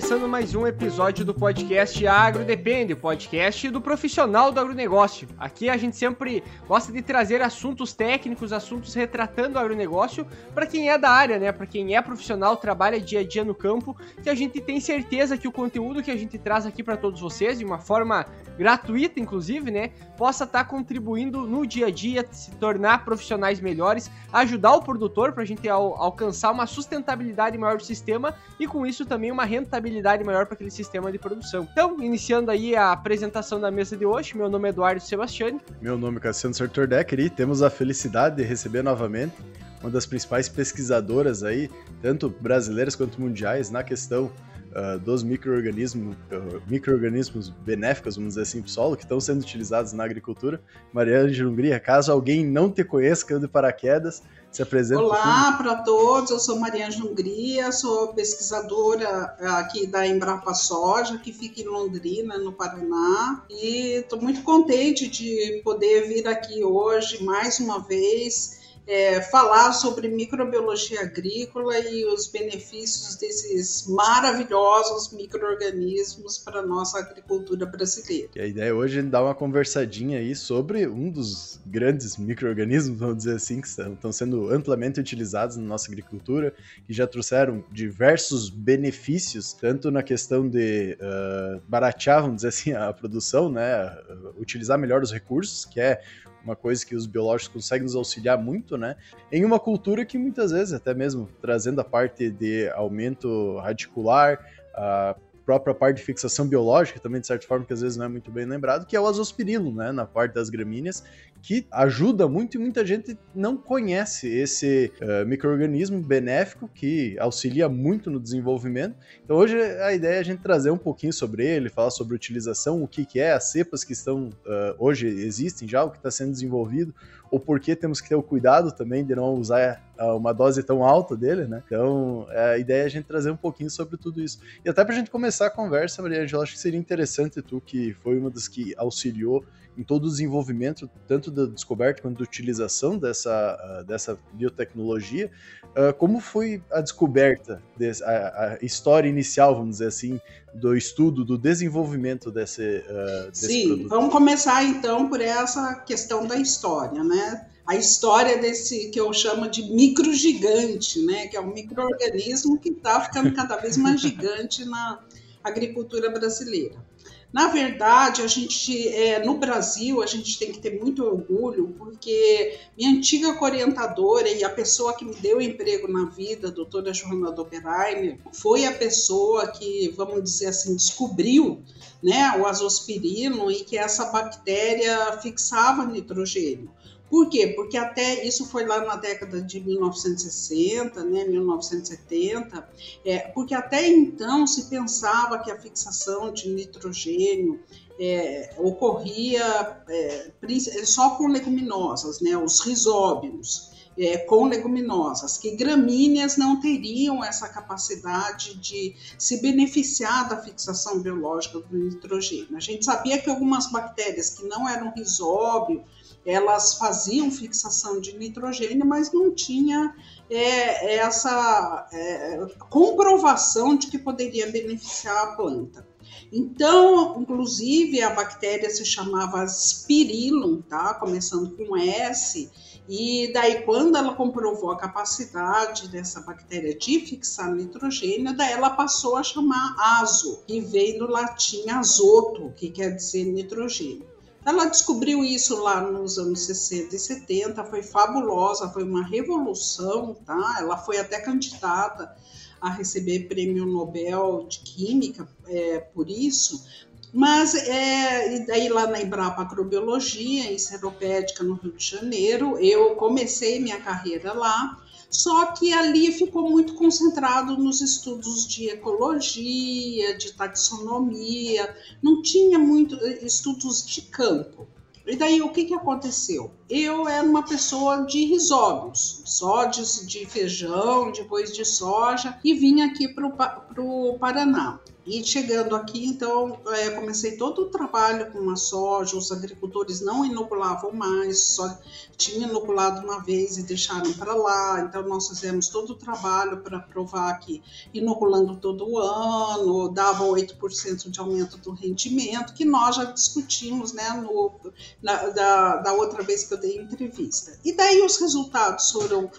começando mais um episódio do podcast Agro Depende, podcast do profissional do agronegócio. Aqui a gente sempre gosta de trazer assuntos técnicos, assuntos retratando o agronegócio para quem é da área, né? Para quem é profissional, trabalha dia a dia no campo, que a gente tem certeza que o conteúdo que a gente traz aqui para todos vocês, de uma forma gratuita, inclusive, né? Possa estar tá contribuindo no dia a dia, se tornar profissionais melhores, ajudar o produtor para a gente al alcançar uma sustentabilidade maior do sistema e com isso também uma rentabilidade maior para aquele sistema de produção. Então, iniciando aí a apresentação da mesa de hoje, meu nome é Eduardo Sebastiani. Meu nome é Cassiano Sartor Decker e temos a felicidade de receber novamente uma das principais pesquisadoras aí, tanto brasileiras quanto mundiais, na questão uh, dos micro-organismos uh, benéficos, vamos dizer assim, para o solo, que estão sendo utilizados na agricultura. Mariana de Hungria, caso alguém não te conheça, caiu de paraquedas, se apresenta. Olá para todos, eu sou Mariana de Hungria, sou pesquisadora aqui da Embrapa Soja, que fica em Londrina, no Paraná, e estou muito contente de poder vir aqui hoje mais uma vez é, falar sobre microbiologia agrícola e os benefícios desses maravilhosos micro-organismos para nossa agricultura brasileira. E a ideia hoje é dar uma conversadinha aí sobre um dos grandes micro-organismos, vamos dizer assim, que estão sendo amplamente utilizados na nossa agricultura, que já trouxeram diversos benefícios, tanto na questão de uh, baratear, vamos dizer assim, a produção, né, utilizar melhor os recursos, que é uma coisa que os biológicos conseguem nos auxiliar muito, né? Em uma cultura que muitas vezes, até mesmo trazendo a parte de aumento radicular, a própria parte de fixação biológica, também de certa forma, que às vezes não é muito bem lembrado, que é o azospirilo, né, na parte das gramíneas, que ajuda muito e muita gente não conhece esse uh, microorganismo benéfico que auxilia muito no desenvolvimento. Então hoje a ideia é a gente trazer um pouquinho sobre ele, falar sobre utilização, o que, que é, as cepas que estão uh, hoje existem já, o que está sendo desenvolvido, ou por que temos que ter o cuidado também de não usar uh, uma dose tão alta dele, né? Então a ideia é a gente trazer um pouquinho sobre tudo isso. E até para a gente começar a conversa, Maria Angela, acho que seria interessante tu que foi uma das que auxiliou em todo o desenvolvimento, tanto da descoberta quanto da utilização dessa, uh, dessa biotecnologia. Uh, como foi a descoberta, a, história inicial, vamos dizer assim, do estudo, do desenvolvimento desse, uh, desse Sim, produto? vamos começar então por essa questão da história, né? a história desse que eu chamo de microgigante, né, que é um microorganismo que está ficando cada vez mais gigante na agricultura brasileira. Na verdade, a gente, é, no Brasil, a gente tem que ter muito orgulho, porque minha antiga orientadora e a pessoa que me deu emprego na vida, a doutora Joana Dopperainer, foi a pessoa que, vamos dizer assim, descobriu né, o azospirino e que essa bactéria fixava nitrogênio. Por quê? Porque até isso foi lá na década de 1960, né, 1970, é, porque até então se pensava que a fixação de nitrogênio é, ocorria é, só com leguminosas, né, os risóbios. É, com leguminosas, que gramíneas não teriam essa capacidade de se beneficiar da fixação biológica do nitrogênio. A gente sabia que algumas bactérias que não eram risóbio, elas faziam fixação de nitrogênio, mas não tinha é, essa é, comprovação de que poderia beneficiar a planta. Então, inclusive, a bactéria se chamava Spirillum, tá? Começando com S, e daí, quando ela comprovou a capacidade dessa bactéria de fixar nitrogênio, daí ela passou a chamar azo, que vem do latim azoto, que quer dizer nitrogênio. Ela descobriu isso lá nos anos 60 e 70, foi fabulosa, foi uma revolução, tá? Ela foi até candidata a receber prêmio Nobel de Química é, por isso, mas é, e daí lá na Embrapa Acrobiologia, em Seropédica, no Rio de Janeiro, eu comecei minha carreira lá, só que ali ficou muito concentrado nos estudos de ecologia, de taxonomia, não tinha muito eh, estudos de campo. E daí o que, que aconteceu? Eu era uma pessoa de risóbios, só de, de feijão, depois de soja, e vim aqui para o Paraná. E chegando aqui, então, é, comecei todo o trabalho com a soja, os agricultores não inoculavam mais, só tinham inoculado uma vez e deixaram para lá. Então, nós fizemos todo o trabalho para provar que inoculando todo ano dava 8% de aumento do rendimento, que nós já discutimos né, no, na, da, da outra vez que eu dei entrevista. E daí os resultados foram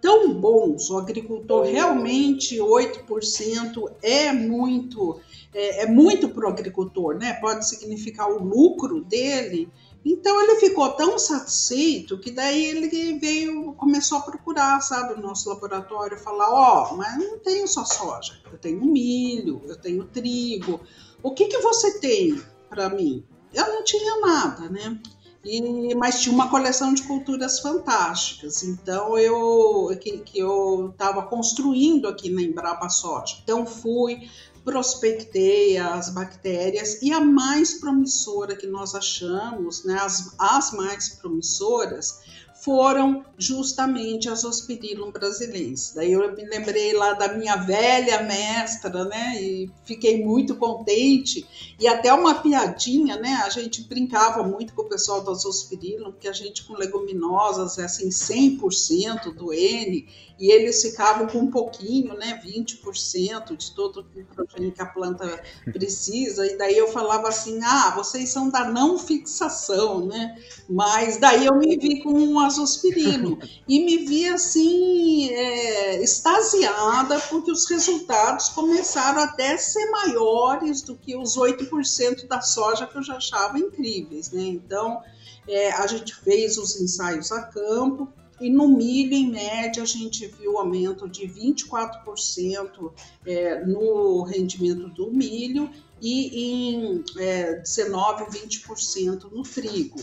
tão bons, o agricultor realmente 8% é muito é, é muito para o agricultor, né? Pode significar o lucro dele. Então ele ficou tão satisfeito que daí ele veio, começou a procurar, sabe, o nosso laboratório, falar, ó, oh, mas não tenho só soja, eu tenho milho, eu tenho trigo. O que que você tem para mim? Eu não tinha nada, né? E, mas tinha uma coleção de culturas fantásticas. Então eu que, que eu estava construindo aqui na Embrapa. Então fui prospectei as bactérias e a mais promissora que nós achamos, né, as, as mais promissoras, foram justamente as Ospirilum brasileiras. Daí eu me lembrei lá da minha velha mestra, né? E fiquei muito contente. E até uma piadinha, né? A gente brincava muito com o pessoal das Ospirilum, porque a gente com leguminosas é assim 100% do N, e eles ficavam com um pouquinho, né? 20% de todo o que a planta precisa. E daí eu falava assim: "Ah, vocês são da não fixação, né?" Mas daí eu me vi com uma azospirino. e me vi assim, é, extasiada, porque os resultados começaram até a ser maiores do que os 8% da soja que eu já achava incríveis. Né? Então, é, a gente fez os ensaios a campo. E no milho, em média, a gente viu aumento de 24% é, no rendimento do milho e em é, 19, 20% no trigo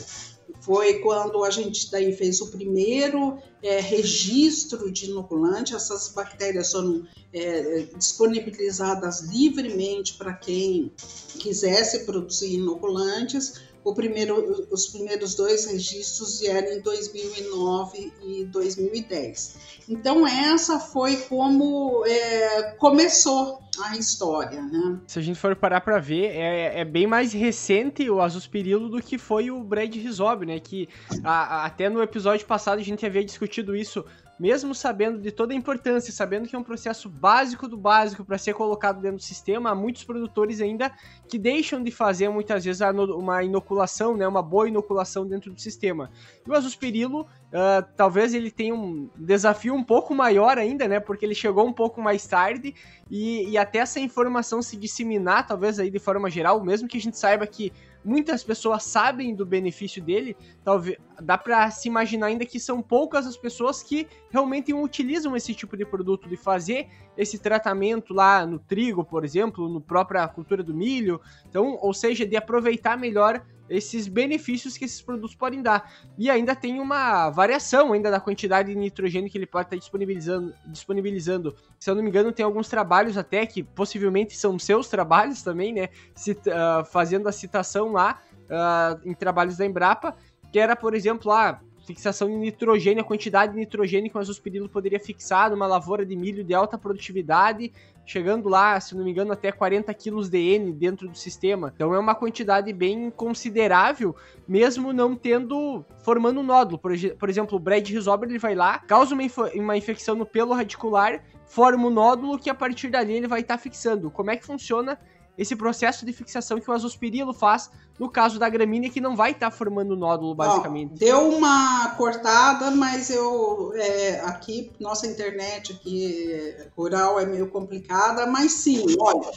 foi quando a gente daí fez o primeiro é, registro de inoculante. Essas bactérias foram é, disponibilizadas livremente para quem quisesse produzir inoculantes. Primeiro, os primeiros dois registros vieram em 2009 e 2010. Então essa foi como é, começou a história, né? Se a gente for parar para ver, é, é, bem mais recente o Azuspirilo do que foi o Brad Rizob, né? Que a, a, até no episódio passado a gente havia discutido isso mesmo sabendo de toda a importância, sabendo que é um processo básico do básico para ser colocado dentro do sistema, há muitos produtores ainda que deixam de fazer muitas vezes uma inoculação, né, uma boa inoculação dentro do sistema. E o Azuspirilo, uh, talvez ele tenha um desafio um pouco maior ainda, né, porque ele chegou um pouco mais tarde e, e até essa informação se disseminar, talvez aí de forma geral, mesmo que a gente saiba que muitas pessoas sabem do benefício dele, talvez dá para se imaginar ainda que são poucas as pessoas que realmente utilizam esse tipo de produto de fazer esse tratamento lá no trigo, por exemplo, no própria cultura do milho. Então, ou seja, de aproveitar melhor esses benefícios que esses produtos podem dar. E ainda tem uma variação ainda da quantidade de nitrogênio que ele pode estar disponibilizando. disponibilizando. Se eu não me engano, tem alguns trabalhos até que possivelmente são seus trabalhos também, né? Cita, uh, fazendo a citação lá uh, em trabalhos da Embrapa, que era, por exemplo, a fixação de nitrogênio, a quantidade de nitrogênio que o azospirilo poderia fixar numa lavoura de milho de alta produtividade chegando lá, se não me engano, até 40 quilos de N dentro do sistema. Então é uma quantidade bem considerável, mesmo não tendo, formando um nódulo. Por, por exemplo, o Brad Rizober, ele vai lá, causa uma, uma infecção no pelo radicular, forma um nódulo que a partir dali ele vai estar tá fixando. Como é que funciona esse processo de fixação que o azospirilo faz no caso da gramínea, que não vai estar tá formando nódulo, basicamente. Ó, deu uma cortada, mas eu é, aqui, nossa internet aqui rural é meio complicada, mas sim, olha.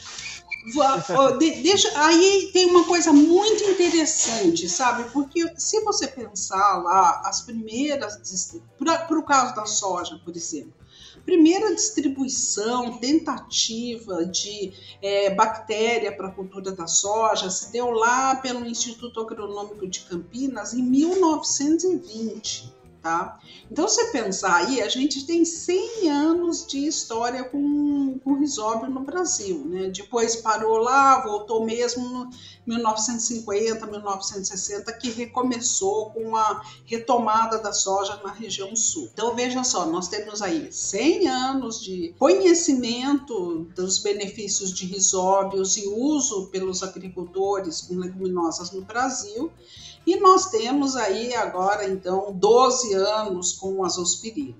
Deixa, aí tem uma coisa muito interessante, sabe? Porque se você pensar lá, as primeiras, para o caso da soja, por exemplo, primeira distribuição, tentativa de é, bactéria para a cultura da soja se deu lá pelo Instituto Agronômico de Campinas em 1920. Tá? Então, você pensar aí, a gente tem 100 anos de história com, com risóbio no Brasil, né? Depois parou lá, voltou mesmo no 1950, 1960, que recomeçou com a retomada da soja na região sul. Então, veja só, nós temos aí 100 anos de conhecimento dos benefícios de risóbios e uso pelos agricultores com leguminosas no Brasil, e nós temos aí agora, então, 12 anos com o azospirina.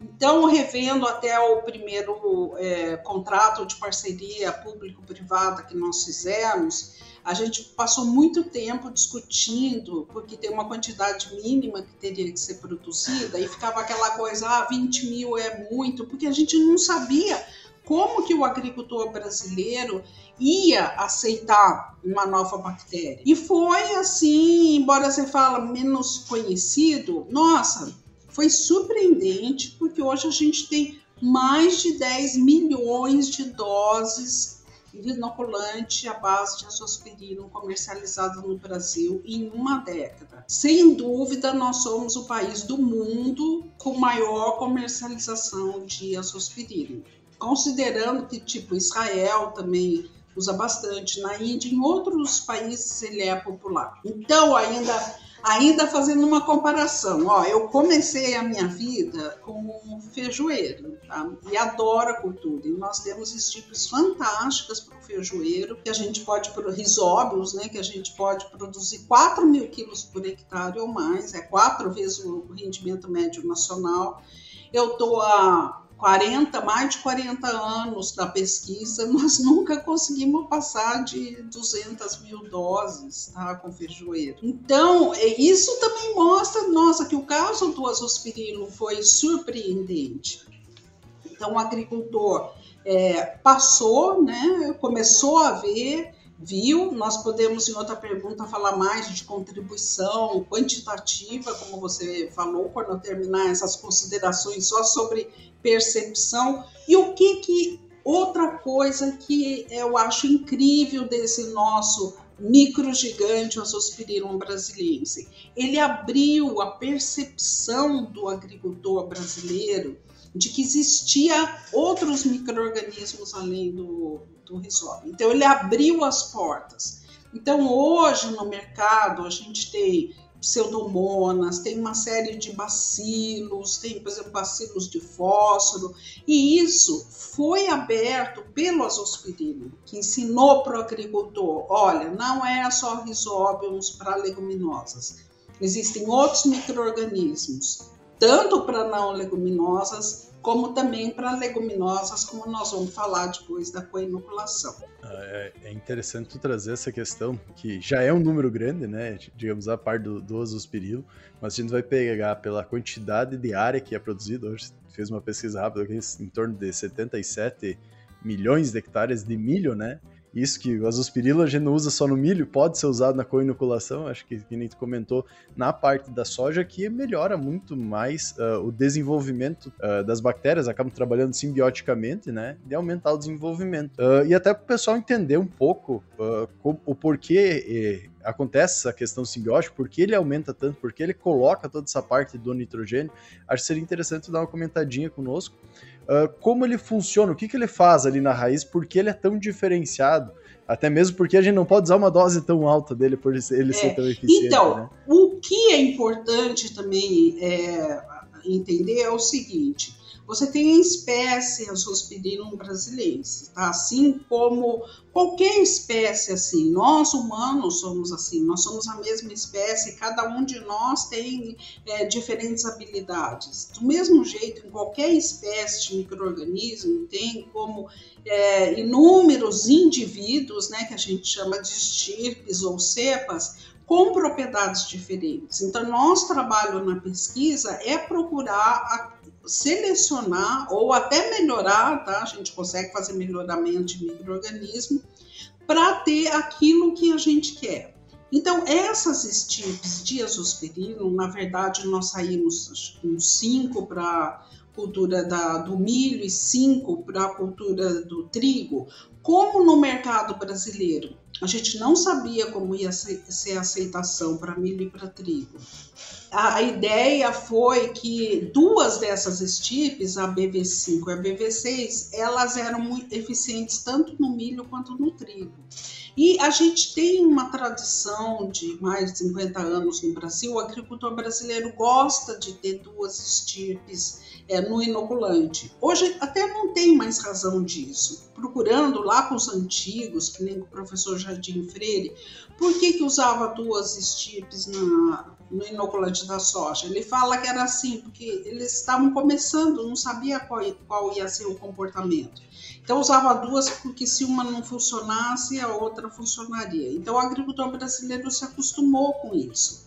Então, revendo até o primeiro é, contrato de parceria público-privada que nós fizemos, a gente passou muito tempo discutindo, porque tem uma quantidade mínima que teria que ser produzida, e ficava aquela coisa, ah, 20 mil é muito, porque a gente não sabia como que o agricultor brasileiro ia aceitar uma nova bactéria. E foi assim, embora você fala menos conhecido, nossa, foi surpreendente, porque hoje a gente tem mais de 10 milhões de doses de inoculante à base de azospirina comercializado no Brasil em uma década. Sem dúvida, nós somos o país do mundo com maior comercialização de azospirina considerando que tipo Israel também usa bastante na Índia, em outros países ele é popular. Então, ainda ainda fazendo uma comparação, ó, eu comecei a minha vida como feijoeiro, tá? E adoro a cultura. E nós temos estípulos fantásticas para o feijoeiro, que a gente pode, risóbios, né, que a gente pode produzir 4 mil quilos por hectare ou mais, é quatro vezes o rendimento médio nacional. Eu estou a 40, mais de 40 anos da pesquisa, nós nunca conseguimos passar de 200 mil doses tá, com feijoeiro. Então, é, isso também mostra, nossa, que o caso do azospirilo foi surpreendente. Então, o agricultor é, passou, né, começou a ver viu. Nós podemos, em outra pergunta, falar mais de contribuição quantitativa, como você falou, quando eu terminar essas considerações só sobre percepção. E o que que outra coisa que eu acho incrível desse nosso microgigante Azospirillum brasiliense, ele abriu a percepção do agricultor brasileiro de que existia outros micro-organismos além do, do risóbio. Então, ele abriu as portas. Então, hoje no mercado, a gente tem pseudomonas, tem uma série de bacilos, tem, por exemplo, bacilos de fósforo, e isso foi aberto pelo azospirino, que ensinou para o agricultor, olha, não é só risóbios para leguminosas, existem outros micro-organismos, tanto para não leguminosas como também para leguminosas, como nós vamos falar depois da coinoculação. Ah, é, é interessante trazer essa questão, que já é um número grande, né? Digamos, a par do, do azospirilo, mas a gente vai pegar pela quantidade de área que é produzida. Hoje fez uma pesquisa rápida aqui, em torno de 77 milhões de hectares de milho, né? Isso que o azospirilo a gente não usa só no milho, pode ser usado na co-inoculação, acho que, que nem tu comentou, na parte da soja, que melhora muito mais uh, o desenvolvimento uh, das bactérias, acabam trabalhando simbioticamente, né, e aumentar o desenvolvimento. Uh, e até para o pessoal entender um pouco o porquê eh, acontece essa questão simbiótica, porque ele aumenta tanto, porque ele coloca toda essa parte do nitrogênio, acho que seria interessante dar uma comentadinha conosco uh, como ele funciona, o que, que ele faz ali na raiz, porque ele é tão diferenciado, até mesmo porque a gente não pode usar uma dose tão alta dele por ele é. ser tão eficiente. Então, né? o que é importante também é, entender é o seguinte: você tem a espécie Azospirillum brasileirense, tá? Assim como qualquer espécie assim, nós humanos somos assim, nós somos a mesma espécie, cada um de nós tem é, diferentes habilidades. Do mesmo jeito, em qualquer espécie de microorganismo tem como é, inúmeros indivíduos, né, que a gente chama de estirpes ou cepas, com propriedades diferentes. Então, nosso trabalho na pesquisa é procurar selecionar ou até melhorar, tá? A gente consegue fazer melhoramento de microorganismo para ter aquilo que a gente quer. Então, essas estirpes de azospirillum, na verdade, nós saímos com cinco para cultura da, do milho e cinco para a cultura do trigo. Como no mercado brasileiro A gente não sabia como ia ser, a aceitação para milho e para trigo. A, ideia foi que duas dessas estirpes, a BV5 e a BV6, elas eram muito eficientes tanto no milho quanto no trigo. E a gente tem uma tradição de mais de 50 anos no Brasil, o agricultor brasileiro gosta de ter duas estirpes é, no inoculante. Hoje até não tem mais razão disso. Procurando lá com os antigos, que nem o professor Jardim Freire, por que, que usava duas estirpes na, no inoculante da soja? Ele fala que era assim, porque eles estavam começando, não sabia qual, qual ia ser o comportamento. Então usava duas porque se uma não funcionasse, a outra funcionaria. Então o agricultor brasileiro se acostumou com isso.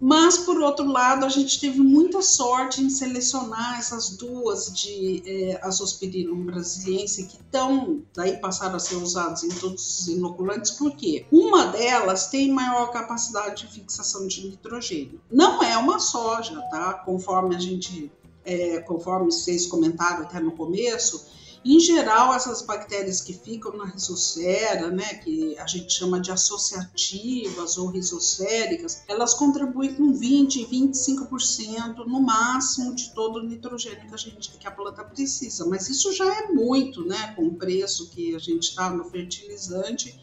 Mas, por outro lado, a gente teve muita sorte em selecionar essas duas de é, azospirillum brasiliense que estão, daí passaram a ser usadas em todos os inoculantes, porque uma delas tem maior capacidade de fixação de nitrogênio. Não é uma soja, tá? Conforme a gente, é, conforme vocês comentaram até no começo, em geral, essas bactérias que ficam na risocera, né, que a gente chama de associativas ou risocéricas, elas contribuem com 20, 25% no máximo de todo o nitrogênio que a gente que a planta precisa. Mas isso já é muito, né, com o preço que a gente está no fertilizante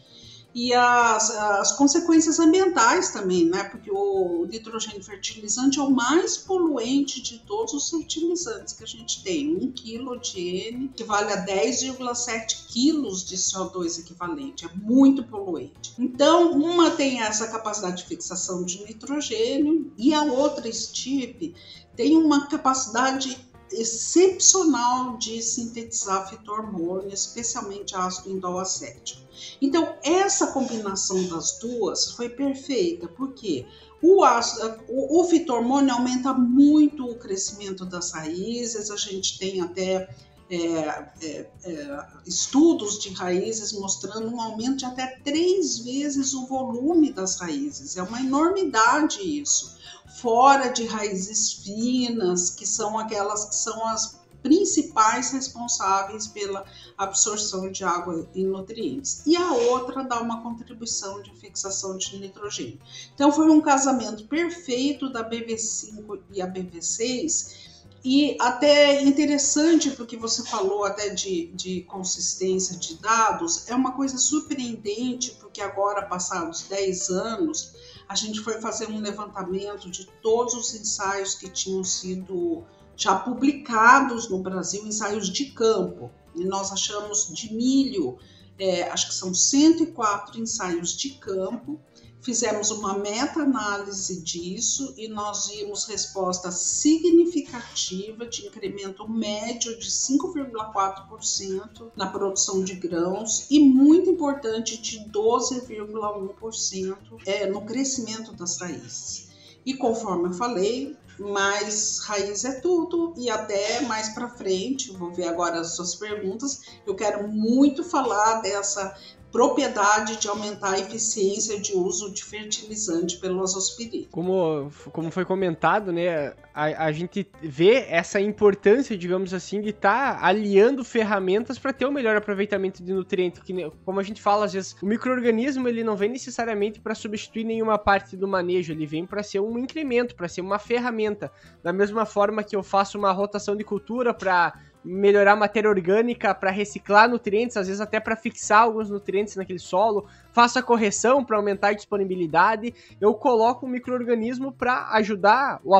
e as, as consequências ambientais também, né? Porque o nitrogênio fertilizante é o mais poluente de todos os fertilizantes que a gente tem. Um quilo de N equivale a 10,7 quilos de CO2 equivalente. É muito poluente. Então, uma tem essa capacidade de fixação de nitrogênio e a outra estipe tem uma capacidade excepcional de sintetizar fito-hormônio, especialmente ácido indol acético. Então, essa combinação das duas foi perfeita, porque o, ácido, o, o fito-hormônio aumenta muito o crescimento das raízes, a gente tem até é, é, é, estudos de raízes mostrando um aumento de até três vezes o volume das raízes. É uma enormidade isso. Fora de raízes finas, que são aquelas que são as principais responsáveis pela absorção de água e nutrientes. E a outra dá uma contribuição de fixação de nitrogênio. Então foi um casamento perfeito da BV5 e a BV6 e até interessante porque você falou até de, de consistência de dados, é uma coisa surpreendente, porque agora, passados 10 anos, a gente foi fazer um levantamento de todos os ensaios que tinham sido já publicados no Brasil, ensaios de campo. E nós achamos de milho, é, acho que são 104 ensaios de campo. Fizemos uma meta-análise disso e nós vimos resposta significativa de incremento médio de 5,4% na produção de grãos e muito importante de 12,1% é, no crescimento das raízes. E conforme eu falei, mais raiz é tudo e até mais para frente, vou ver agora as suas perguntas. Eu quero muito falar dessa propriedade de aumentar a eficiência de uso de fertilizante pelo azospirilo. Como, como foi comentado, né, a, a gente vê essa importância, digamos assim, de estar tá aliando ferramentas para ter o um melhor aproveitamento de nutriente, que como a gente fala às vezes, o microorganismo ele não vem necessariamente para substituir nenhuma parte do manejo, ele vem para ser um incremento, para ser uma ferramenta. Da mesma forma que eu faço uma rotação de cultura para melhorar a matéria orgânica para reciclar nutrientes, às vezes até para fixar alguns nutrientes naquele solo, faço a correção para aumentar a disponibilidade, eu coloco um microorganismo para ajudar o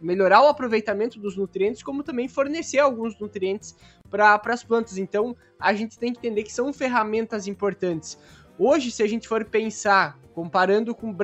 melhorar o aproveitamento dos nutrientes, como também fornecer alguns nutrientes para as plantas. Então, a gente tem que entender que são ferramentas importantes. Hoje, se a gente for pensar, comparando com o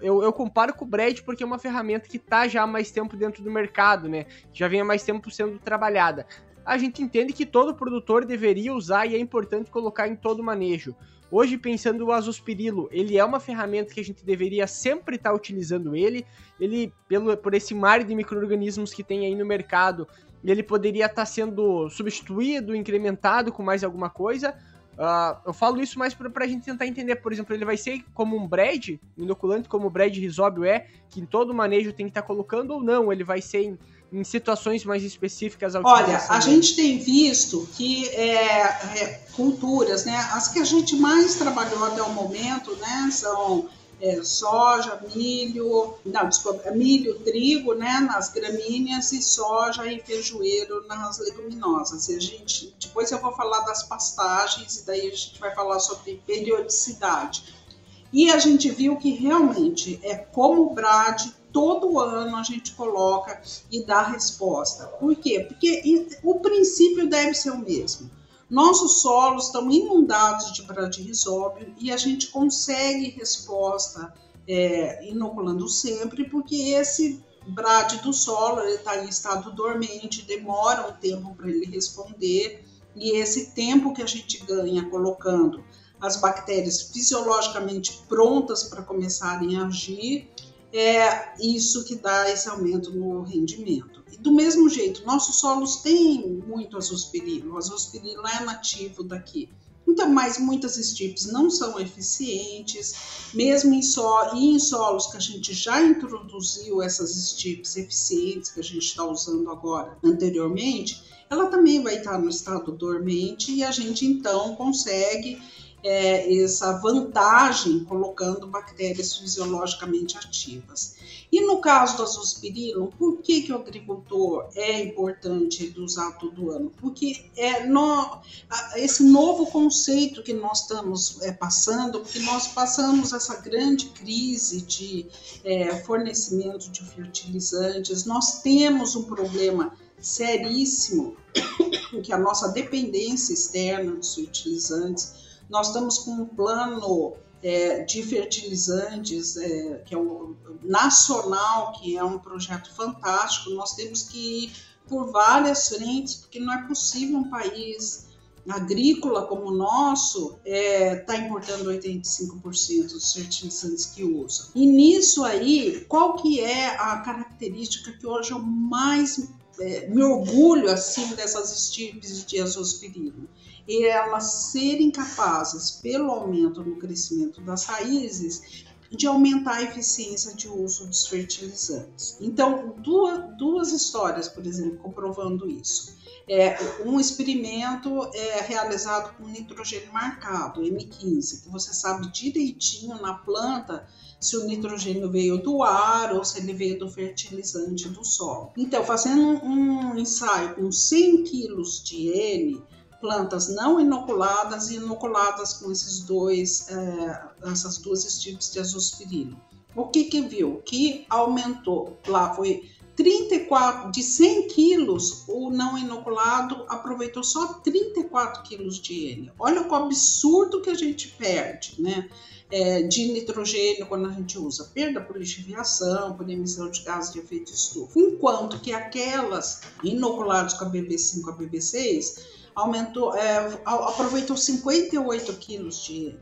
eu, eu comparo com o Brad porque é uma ferramenta que está já há mais tempo dentro do mercado, né? Já vem há mais tempo sendo trabalhada. A gente entende que todo produtor deveria usar e é importante colocar em todo manejo. Hoje, pensando o azospirilo, ele é uma ferramenta que a gente deveria sempre estar tá utilizando ele. Ele, pelo, por esse mar de micro-organismos que tem aí no mercado, ele poderia estar tá sendo substituído, incrementado com mais alguma coisa, Uh, eu falo isso mais pra, pra gente tentar entender, por exemplo, ele vai ser como um bread, inoculante como o bread risóbio é, que em todo manejo tem que estar tá colocando ou não, ele vai ser em, em situações mais específicas? Olha, a gente tem visto que é, é, culturas, né, as que a gente mais trabalhou até o momento, né, são é, soja, milho, não, desculpa, milho, trigo, né, nas gramíneas e soja e feijoeiro nas leguminosas. E a gente, depois eu vou falar das pastagens e daí a gente vai falar sobre periodicidade. E a gente viu que realmente é como o Brad todo ano a gente coloca e dá resposta. Por quê? Porque o princípio deve ser o mesmo. Nossos solos estão inundados de bradyrhizóbio e a gente consegue resposta é, inoculando sempre, porque esse brad do solo está em estado dormente, demora um tempo para ele responder, e esse tempo que a gente ganha colocando as bactérias fisiologicamente prontas para começarem a agir, é isso que dá esse aumento no rendimento. E do mesmo jeito, nossos solos têm muito azospirilo, o azospirilo é nativo daqui. Então, mas muitas estirpes não são eficientes, mesmo em, so, em solos que a gente já introduziu essas estirpes eficientes que a gente está usando agora anteriormente, ela também vai estar no estado dormente e a gente então consegue é, essa vantagem colocando bactérias fisiologicamente ativas. E no caso do azospirillum, por que, que o agricultor é importante ele usar todo ano? Porque é no, esse novo conceito que nós estamos é, passando, porque nós passamos essa grande crise de é, fornecimento de fertilizantes, nós temos um problema seríssimo que a nossa dependência externa dos fertilizantes nós estamos com um plano é, de fertilizantes, é, que é um nacional, que é um projeto fantástico. Nós temos que ir por várias frentes, porque não é possível um país agrícola como o nosso está é, tá importando 85% dos fertilizantes que usa. E nisso aí, qual que é a característica que hoje eu mais é, me orgulho assim dessas estirpes de azospirilo? E elas serem capazes, pelo aumento no crescimento das raízes, de aumentar a eficiência de uso dos fertilizantes. Então, duas, duas histórias, por exemplo, comprovando isso. É, um experimento é realizado com nitrogênio marcado, M15, que você sabe direitinho na planta se o nitrogênio veio do ar ou se ele veio do fertilizante do solo. Então, fazendo um ensaio com 100 quilos de N, plantas não inoculadas e inoculadas com esses dois, é, essas duas tipos de azospirilo. O que que viu? Que aumentou, lá foi 34, de 100 quilos, o não inoculado aproveitou só 34 quilos de N. Olha o absurdo que a gente perde, né? É, de nitrogênio quando a gente usa. Perda por lixiviação, por emissão de gases de efeito estufa. Enquanto que aquelas inoculadas com a BB5 a BB6 aumentou, é, aproveitou 58 quilos de.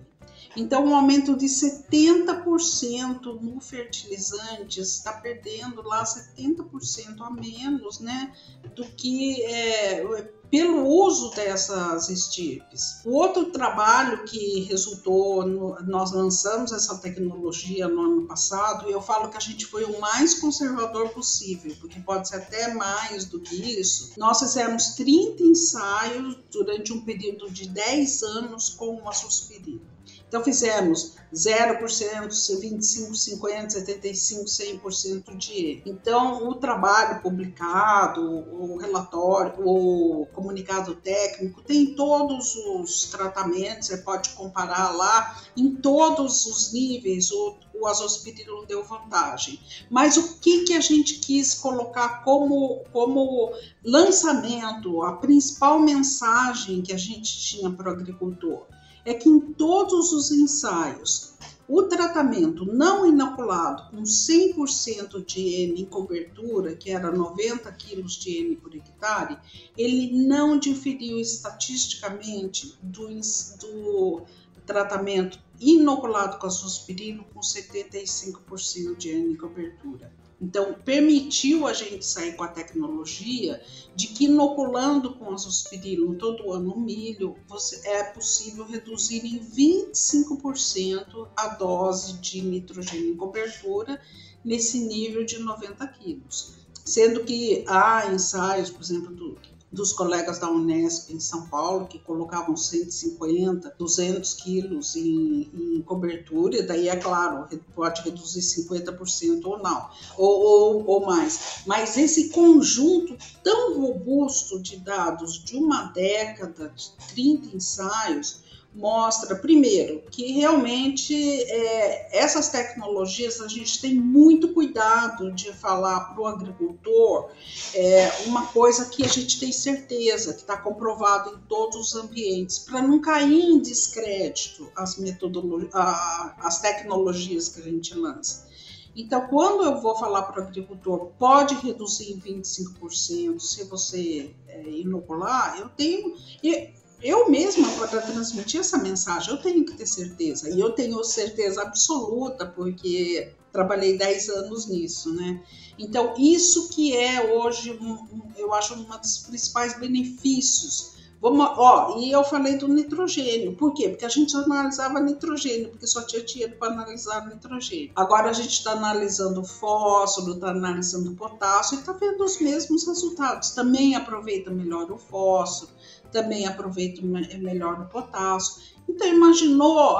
Então, um aumento de 70% no fertilizantes, está perdendo lá 70% a menos, né, do que é, pelo uso dessas estirpes. O outro trabalho que resultou, no, nós lançamos essa tecnologia no ano passado, e eu falo que a gente foi o mais conservador possível, porque pode ser até mais do que isso. Nós fizemos 30 ensaios durante um período de 10 anos com uma suspirina. Então fizemos 0%, 25, 50, 75, 100% de E. Então o trabalho publicado, o relatório, o comunicado técnico tem todos os tratamentos, você pode comparar lá em todos os níveis o, o azospirilo deu vantagem. Mas o que, que a gente quis colocar como, como lançamento, a principal mensagem que a gente tinha para o agricultor? é que em todos os ensaios, o tratamento não inoculado com 100% de N em cobertura, que era 90 kg de N por hectare, ele não diferiu estatisticamente do, do tratamento inoculado com azospirilo com 75% de N em cobertura. Então, permitiu a gente sair com a tecnologia de que inoculando com azospirilo todo ano o milho, você, é possível reduzir em 25% a dose de nitrogênio em cobertura nesse nível de 90 quilos. sendo que há ensaios, por exemplo, do, dos colegas da Unesp em São Paulo, que colocavam 150, 200 quilos em, em cobertura, daí, é claro, pode reduzir 50% ou não, ou, ou, ou mais. Mas esse conjunto tão robusto de dados de uma década, de 30 ensaios, mostra, primeiro, que realmente é, essas tecnologias a gente tem muito cuidado de falar para o agricultor é, uma coisa que a gente tem certeza, que está comprovado em todos os ambientes, para não cair em descrédito as, metodologias, as tecnologias que a gente lança. Então, quando eu vou falar para o agricultor, pode reduzir em 25% se você é, inocular, eu tenho eu mesma, para transmitir essa mensagem, eu tenho que ter certeza. E eu tenho certeza absoluta, porque trabalhei 10 anos nisso, né? Então, isso que é hoje, eu acho, um dos principais benefícios. Vamos, ó, e eu falei do nitrogênio. Por quê? Porque a gente analisava nitrogênio, porque só tinha dinheiro para analisar nitrogênio. Agora a gente está analisando fósforo, está analisando potássio e está vendo os mesmos resultados. Também aproveita melhor o fósforo também aproveito melhor o potássio. Então, imaginou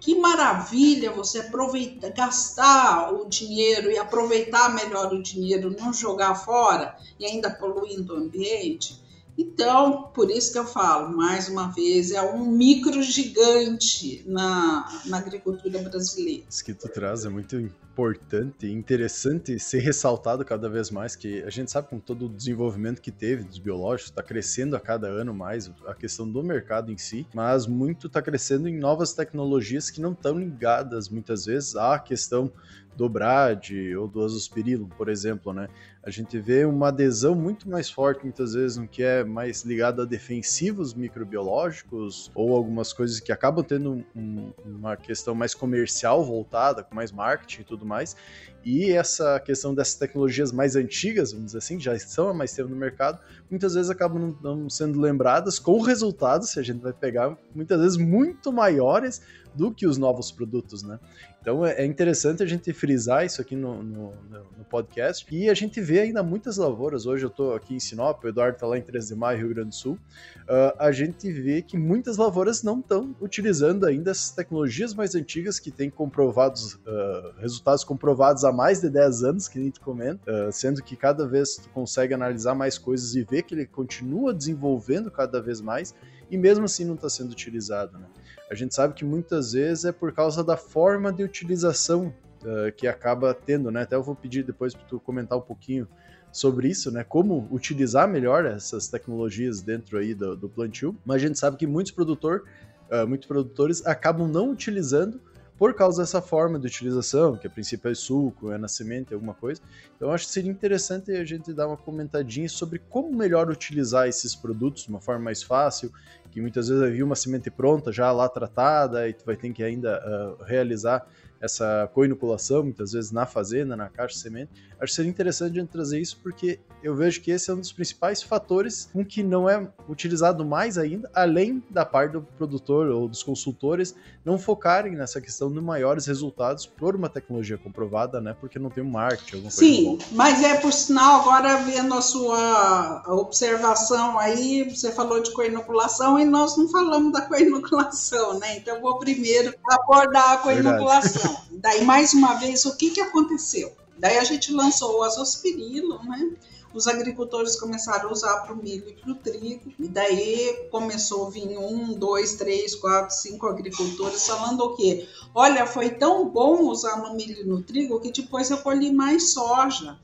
que maravilha você aproveitar, gastar o dinheiro e aproveitar melhor o dinheiro, não jogar fora e ainda poluindo o ambiente? Então, por isso que eu falo, mais uma vez, é um micro gigante na, na agricultura brasileira. Isso que tu traz é muito importante e interessante ser ressaltado cada vez mais, que a gente sabe com todo o desenvolvimento que teve dos biológicos, está crescendo a cada ano mais a questão do mercado em si, mas muito está crescendo em novas tecnologias que não estão ligadas muitas vezes à questão do Brad ou do Azospirillum, por exemplo, né? A gente vê uma adesão muito mais forte muitas vezes no que é mais ligado a defensivos microbiológicos ou algumas coisas que acabam tendo um, uma questão mais comercial voltada, com mais marketing e tudo mais. E essa questão dessas tecnologias mais antigas, vamos dizer assim, já estão há mais tempo no mercado, muitas vezes acabam não sendo lembradas com resultados, se a gente vai pegar, muitas vezes muito maiores do que os novos produtos, né? Então é, é interessante a gente frisar isso aqui no, no, no, podcast. E a gente vê ainda muitas lavouras. Hoje eu estou aqui em Sinop, o Eduardo está lá em 13 de Maio, Rio Grande do Sul. Uh, a gente vê que muitas lavouras não estão utilizando ainda essas tecnologias mais antigas que têm comprovados, uh, resultados comprovados há mais de 10 anos, que a gente comenta, uh, sendo que cada vez tu consegue analisar mais coisas e ver que ele continua desenvolvendo cada vez mais e mesmo assim não está sendo utilizado. Né? A gente sabe que muitas vezes é por causa da forma de utilização uh, que acaba tendo, né? Até eu vou pedir depois para tu comentar um pouquinho sobre isso, né? Como utilizar melhor essas tecnologias dentro aí do, do plantio. Mas a gente sabe que muitos produtor, uh, muitos produtores acabam não utilizando por causa dessa forma de utilização, que a princípio é suco, é na é alguma coisa. Então acho que seria interessante a gente dar uma comentadinha sobre como melhor utilizar esses produtos de uma forma mais fácil, que muitas vezes havia uma semente pronta, já lá tratada, e tu vai ter que ainda uh, realizar essa coinoculação, muitas vezes na fazenda, na caixa de semente. Acho que seria interessante a gente trazer isso porque eu vejo que esse é um dos principais fatores com que não é utilizado mais ainda, além da parte do produtor ou dos consultores não focarem nessa questão de maiores resultados por uma tecnologia comprovada, né? Porque não tem um marketing, Sim, mas é por sinal, agora vendo a sua observação aí, você falou de coinoculação e nós não falamos da coinoculação, né? Então vou primeiro abordar a coinoculação. Daí, mais uma vez, o que, que aconteceu? Daí a gente lançou o azospirilo, né? Os agricultores começaram a usar para o milho e para o trigo, e daí começou a vir um, dois, três, quatro, cinco agricultores falando o quê? Olha, foi tão bom usar no milho e no trigo que depois eu colhi mais soja.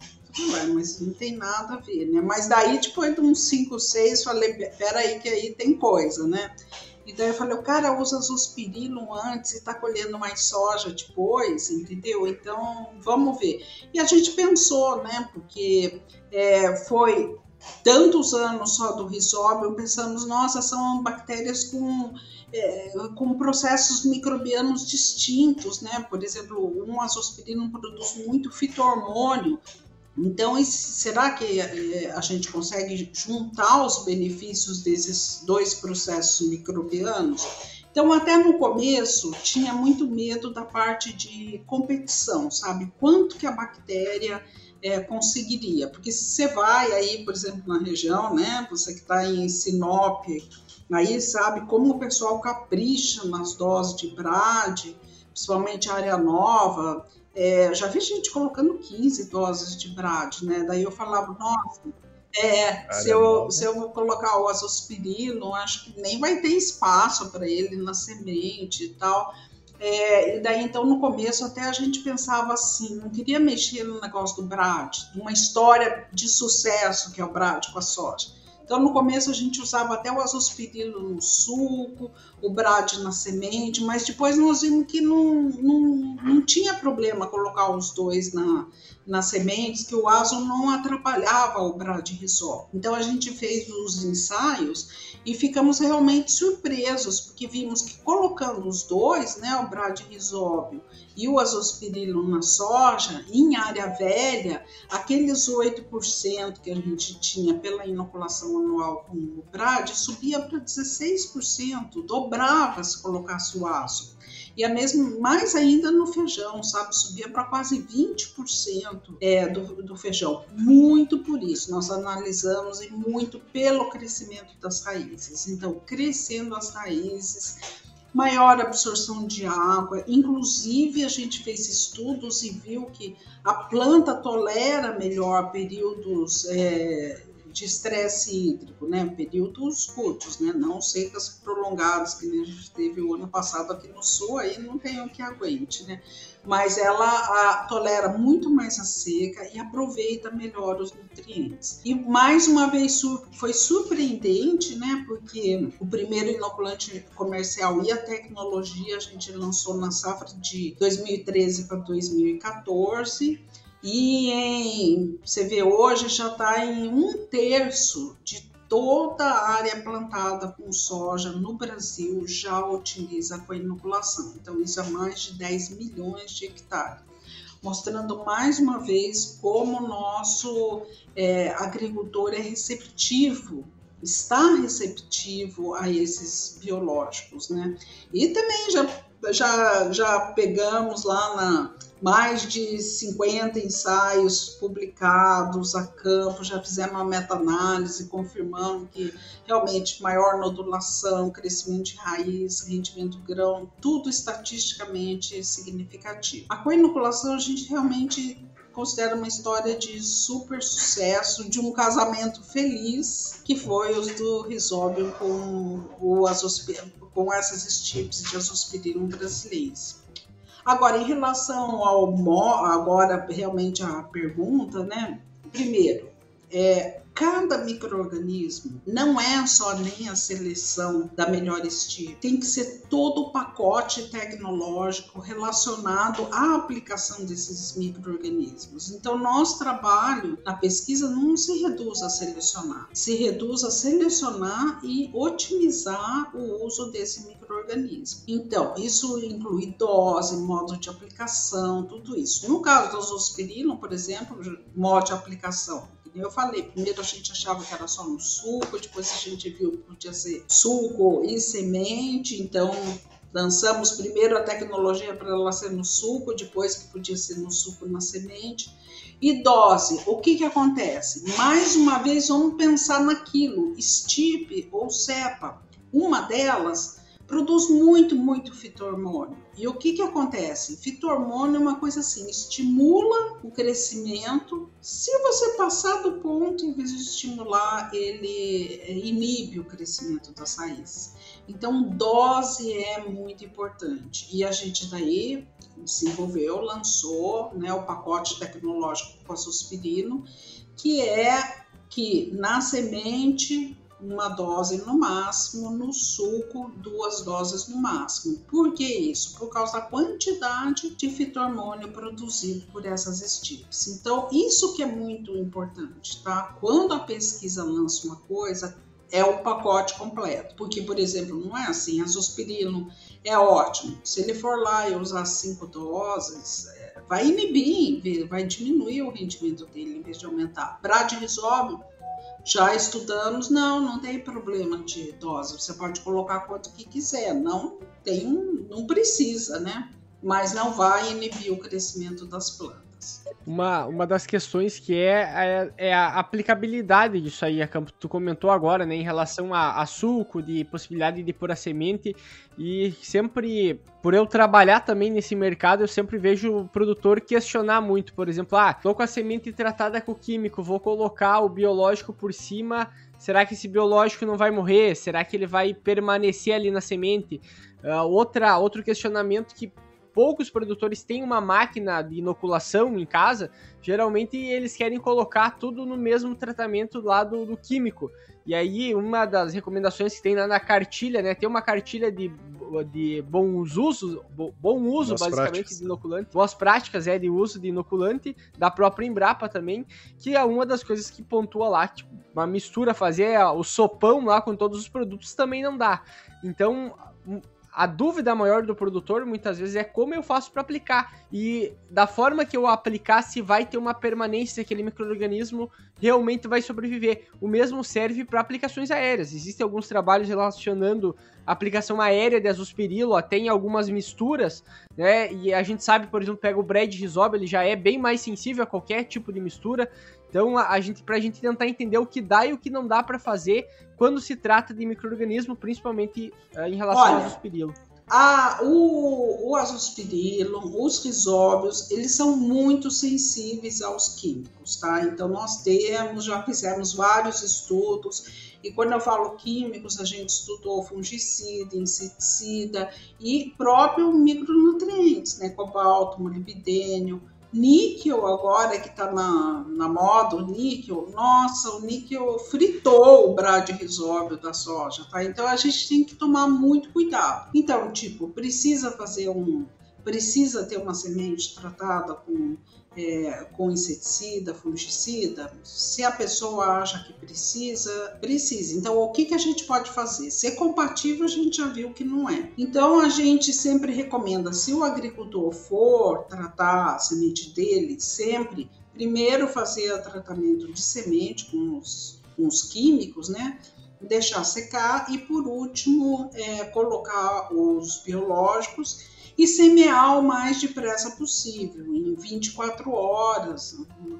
Ué, mas não tem nada a ver, né? Mas daí, depois de uns 5, 6, falei, peraí que aí tem coisa, né? E daí eu falei, o cara usa zospirilo antes e tá colhendo mais soja depois, entendeu? Então, vamos ver. E a gente pensou, né, porque é, foi tantos anos só do risóbio, pensamos, nossa, são bactérias com, é, com processos microbianos distintos, né? Por exemplo, um azospirino produz muito fito-hormônio, então, será que eh, a gente consegue juntar os benefícios desses dois processos microbianos? Então, até no começo, tinha muito medo da parte de competição, sabe? Quanto que a bactéria é, conseguiria. Porque se você vai aí, por exemplo, na região, né, você que está em Sinop, aí sabe como o pessoal capricha nas doses de brade, principalmente a área nova. É, já vi gente colocando 15 doses de brade, né? Daí eu falava, nossa, é, se eu, se eu colocar o azospirilo, acho que nem vai ter espaço para ele na semente e tal. É, e daí, então, no começo, até a gente pensava assim, não queria mexer no negócio do Brad, uma história de sucesso que é o Brad com a soja. Então, no começo, a gente usava até o azospirilo no suco, o Brad na semente, mas depois nós vimos que não, não, não tinha problema colocar os dois na, nas sementes, que o azo não atrapalhava o Brad-Risol. Então, a gente fez os ensaios e ficamos realmente surpresos, porque vimos que colocando os dois, né, o bradyrhizóbio e o azospirilo na soja, em área velha, aqueles 8% que a gente tinha pela inoculação anual com o brad subia para 16%, dobrava se colocasse o azo. E a mesma, mais ainda no feijão, sabe? Subia para quase 20% é, do, do feijão. Muito por isso. Nós analisamos e muito pelo crescimento das raízes. Então, crescendo as raízes, maior absorção de água. Inclusive, a gente fez estudos e viu que a planta tolera melhor períodos é, de estresse hídrico, né? Períodos curtos, né? Não secas prolongadas, que a gente teve o ano passado aqui no sul, aí não tem o que aguente, né? Mas ela a, tolera muito mais a seca e aproveita melhor os nutrientes. E mais uma vez sur, foi surpreendente, né? Porque o primeiro inoculante comercial e a tecnologia a gente lançou na safra de 2013 para 2014 e em, você vê hoje já está em um terço de toda a área plantada com soja no Brasil já utiliza com a inoculação. Então, isso é mais de 10 milhões de hectares. Mostrando mais uma vez como o nosso é, agricultor é receptivo, está receptivo a esses biológicos, né? E também já, já, já pegamos lá na mais de 50 ensaios publicados a campo, já fizemos uma meta-análise confirmando que realmente maior nodulação, crescimento de raiz, rendimento grão, tudo estatisticamente significativo. A coinoculação a gente realmente considera uma história de super sucesso, de um casamento feliz, que foi os do Rhizobium com, o com essas estirpes de Azospirillum brasileiros. Agora, em relação ao agora realmente a pergunta, né? Primeiro, é, cada microorganismo não é só nem a seleção da melhor estirpe, tem que ser todo o pacote tecnológico relacionado à aplicação desses microorganismos. Então, nosso trabalho na pesquisa não se reduz a selecionar, se reduz a selecionar e otimizar o uso desse microorganismo. Então, isso inclui dose, modo de aplicação, tudo isso. No caso do azospirillum, por exemplo, modo de aplicação eu falei, primeiro a gente achava que era só no suco, depois a gente viu que podia ser suco e semente, então lançamos primeiro a tecnologia para ela ser no suco, depois que podia ser no suco na semente. E dose, o que, que acontece? Mais uma vez, vamos pensar naquilo, estipe ou cepa. Uma delas produz muito, muito fitormônio. E o que, que acontece? Fitormônio é uma coisa assim, estimula o crescimento. Se você passar do ponto, em vez de estimular, ele é, inibe o crescimento das raízes. Então, dose é muito importante. E a gente daí desenvolveu, lançou né, o pacote tecnológico com aspirino, que é que na semente uma dose no máximo, no suco, duas doses no máximo. Por que isso? Por causa da quantidade de fitormônio produzido por essas estirpes. Então, isso que é muito importante, tá? Quando a pesquisa lança uma coisa, é o pacote completo. Porque, por exemplo, não é assim, azospirilo é ótimo. Se ele for lá e usar cinco doses, é, vai inibir, vai diminuir o rendimento dele em vez de aumentar. Bradyrhizóbio já estudamos, não, não tem problema de dose. Você pode colocar quanto que quiser, não tem, não precisa, né? Mas não vai inibir o crescimento das plantas. Uma, uma das questões que é, é, é a aplicabilidade disso aí, a Campo, tu comentou agora, né, em relação a, a suco, de possibilidade de pôr a semente, e sempre, por eu trabalhar também nesse mercado, eu sempre vejo o produtor questionar muito, por exemplo, ah, tô com a semente tratada com químico, vou colocar o biológico por cima, será que esse biológico não vai morrer? Será que ele vai permanecer ali na semente? Uh, outra, outro questionamento que poucos produtores têm uma máquina de inoculação em casa, geralmente eles querem colocar tudo no mesmo tratamento lá do, do químico. E aí, uma das recomendações que tem lá na cartilha, né? Tem uma cartilha de, de bons usos, bom uso, boas basicamente, práticas. de inoculante. Boas práticas, é, de uso de inoculante, da própria Embrapa também, que é uma das coisas que pontua lá, tipo, uma mistura, fazer o sopão lá com todos os produtos também não dá. Então, a dúvida maior do produtor muitas vezes é como eu faço para aplicar e da forma que eu aplicar se vai ter uma permanência aquele microorganismo realmente vai sobreviver. O mesmo serve para aplicações aéreas. Existem alguns trabalhos relacionando a aplicação aérea de azospirilo até em algumas misturas, né? E a gente sabe, por exemplo, pega o Brad Rizob, ele já é bem mais sensível a qualquer tipo de mistura. Então, a, a gente, pra gente tentar entender o que dá e o que não dá para fazer quando se trata de microorganismo, principalmente uh, em relação Olha, ao azospirilo. A, o, o azospirilo, os risóbios, eles são muito sensíveis aos químicos, tá? Então, nós temos, já fizemos vários estudos, e quando eu falo químicos, a gente estudou fungicida, inseticida e próprio micronutrientes, né? Cobalto, molibdênio, Níquel agora que está na, na moda, o níquel, nossa, o níquel fritou o bradyrhizóbio da soja, tá? Então a gente tem que tomar muito cuidado. Então, tipo, precisa fazer um, precisa ter uma semente tratada com é, com inseticida, fungicida, se a pessoa acha que precisa, precisa. Então, o que, que a gente pode fazer? Ser compatível, a gente já viu que não é. Então, a gente sempre recomenda, se o agricultor for tratar a semente dele, sempre, primeiro fazer o tratamento de semente com os, com os químicos, né? Deixar secar e, por último, é, colocar os biológicos e semear o mais depressa possível, em 24 horas,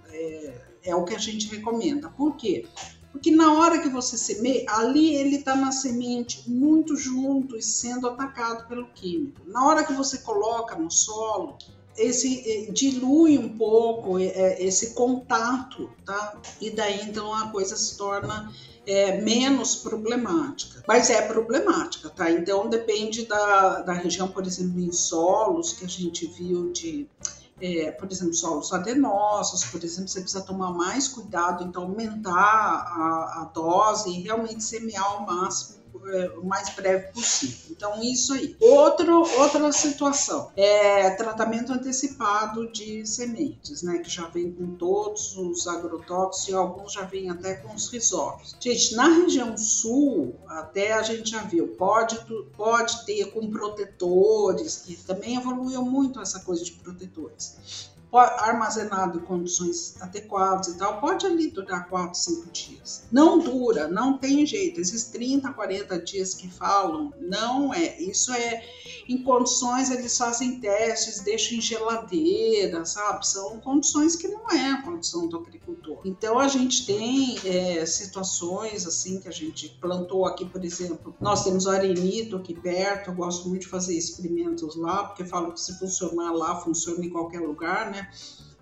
é, é o que a gente recomenda. Por quê? Porque na hora que você semeia, ali ele está na semente muito junto e sendo atacado pelo químico. Na hora que você coloca no solo, esse eh, dilui um pouco eh, eh, esse contato, tá? E daí então a coisa se torna é, menos problemática. Mas é problemática, tá? Então depende da, da região, por exemplo, em solos que a gente viu de. É, por exemplo, solos adenosos, por exemplo, você precisa tomar mais cuidado, então aumentar a, a dose e realmente semear ao máximo o mais breve possível. Então, isso aí. Outro, outra situação é tratamento antecipado de sementes, né? Que já vem com todos os agrotóxicos e alguns já vêm até com os risóbios. Gente, na região sul, até a gente já viu, pode, pode ter com protetores, que também evoluiu muito essa coisa de protetores armazenado em condições adequadas e tal, pode ali durar 4, 5 dias. Não dura, não tem jeito. Esses 30, 40 dias que falam, não é. Isso é em condições, eles fazem testes, deixam em geladeira, sabe? São condições que não é a condição do agricultor. Então a gente tem é, situações assim que a gente plantou aqui, por exemplo, nós temos o arenito aqui perto, eu gosto muito de fazer experimentos lá, porque falo que se funcionar lá, funciona em qualquer lugar, né?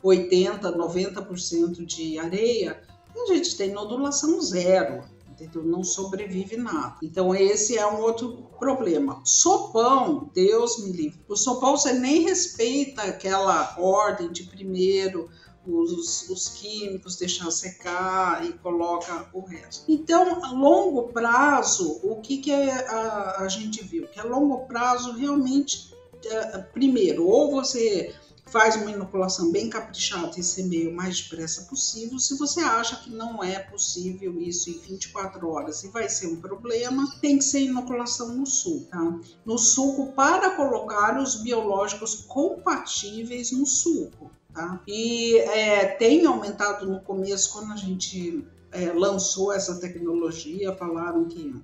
80, 90% de areia, a gente tem nodulação zero, entendeu? Não sobrevive nada. Então, esse é um outro problema. Sopão, Deus me livre. O sopão você nem respeita aquela ordem de primeiro os, os, químicos, deixar secar e coloca o resto. Então, a longo prazo, o que, que a, a gente viu? Que a longo prazo, realmente, é, primeiro, ou você faz uma inoculação bem caprichada e semeia o mais depressa possível. Se você acha que não é possível isso em 24 horas e vai ser um problema, tem que ser inoculação no suco, tá? No suco para colocar os biológicos compatíveis no suco, tá? E é, tem aumentado no começo quando a gente é, lançou essa tecnologia, falaram que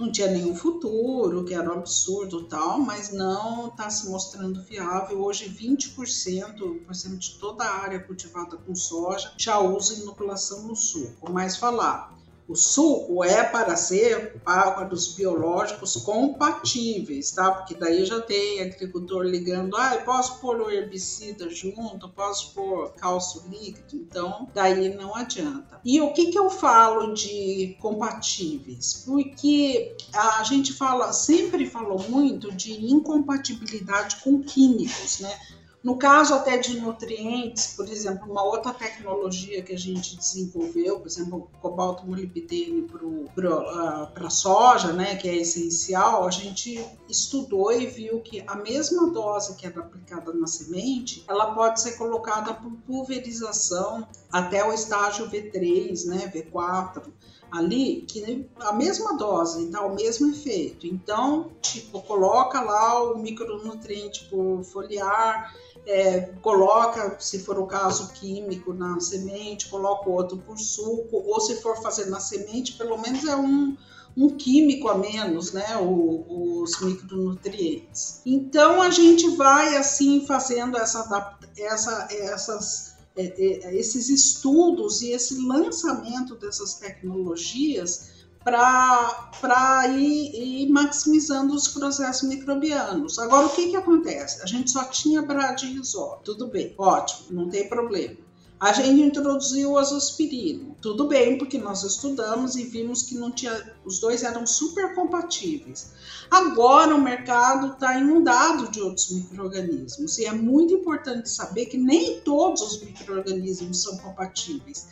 não tinha nenhum futuro, que era um absurdo tal, mas não está se mostrando viável. Hoje, 20% por exemplo, de toda a área cultivada com soja já usa inoculação no suco. Mas falar, o suco é para ser para os biológicos compatíveis, tá? Porque daí já tem agricultor ligando, ah, posso pôr o herbicida junto, posso pôr cálcio líquido, então daí não adianta. E o que que eu falo de compatíveis? Porque a gente fala, sempre falou muito de incompatibilidade com químicos, né? No caso até de nutrientes, por exemplo, uma outra tecnologia que a gente desenvolveu, por exemplo, cobalto molibdênio para a soja, né, que é essencial, a gente estudou e viu que a mesma dose que era aplicada na semente, ela pode ser colocada por pulverização até o estágio V3, né, V4 ali que a mesma dose dá o mesmo efeito. Então, tipo, coloca lá o micronutriente por foliar, é, coloca, se for o caso químico, na semente, coloca outro por suco, ou se for fazer na semente, pelo menos é um, um químico a menos, né, o, os micronutrientes. Então a gente vai assim fazendo essa, essa, essas, esses estudos e esse lançamento dessas tecnologias para ir, ir, maximizando os processos microbianos. Agora, o que, que acontece? A gente só tinha bradyrrizol, tudo bem, ótimo, não tem problema. A gente introduziu o azospirino, tudo bem, porque nós estudamos e vimos que não tinha, os dois eram super compatíveis. Agora o mercado está inundado de outros micro-organismos e é muito importante saber que nem todos os micro-organismos são compatíveis.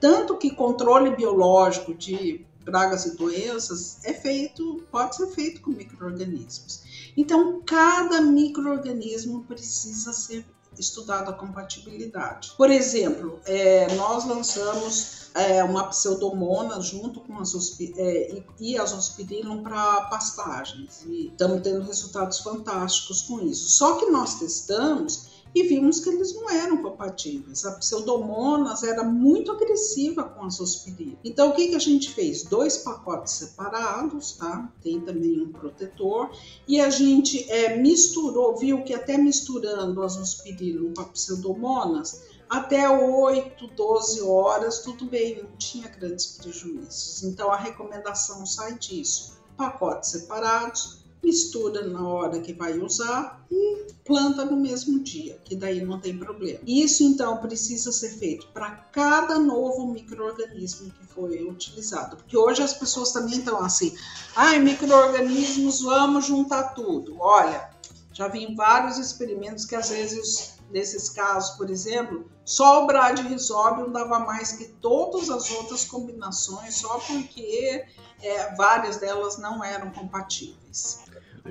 Tanto que controle biológico de pragas e doenças é feito, pode ser feito com micro-organismos. Então, cada microorganismo precisa ser estudado a compatibilidade. Por exemplo, é, nós lançamos é, uma pseudomona junto com as é, e, e azospirillum para pastagens e estamos tendo resultados fantásticos com isso. Só que nós testamos e vimos que eles não eram compatíveis. A pseudomonas era muito agressiva com a zospirina. Então, o que, que a gente fez? Dois pacotes separados, tá? Tem também um protetor. E a gente é, misturou, viu que até misturando a zospirina com a pseudomonas, até 8, 12 horas, tudo bem, não tinha grandes prejuízos. Então, a recomendação sai disso. Pacotes separados, mistura na hora que vai usar e planta no mesmo dia, que daí não tem problema. Isso então precisa ser feito para cada novo microorganismo que foi utilizado, porque hoje as pessoas também estão assim, ai, microorganismos, vamos juntar tudo. Olha, já vi vários experimentos que às vezes nesses casos, por exemplo, só o bradyrhizobium dava mais que todas as outras combinações, só porque é, várias delas não eram compatíveis.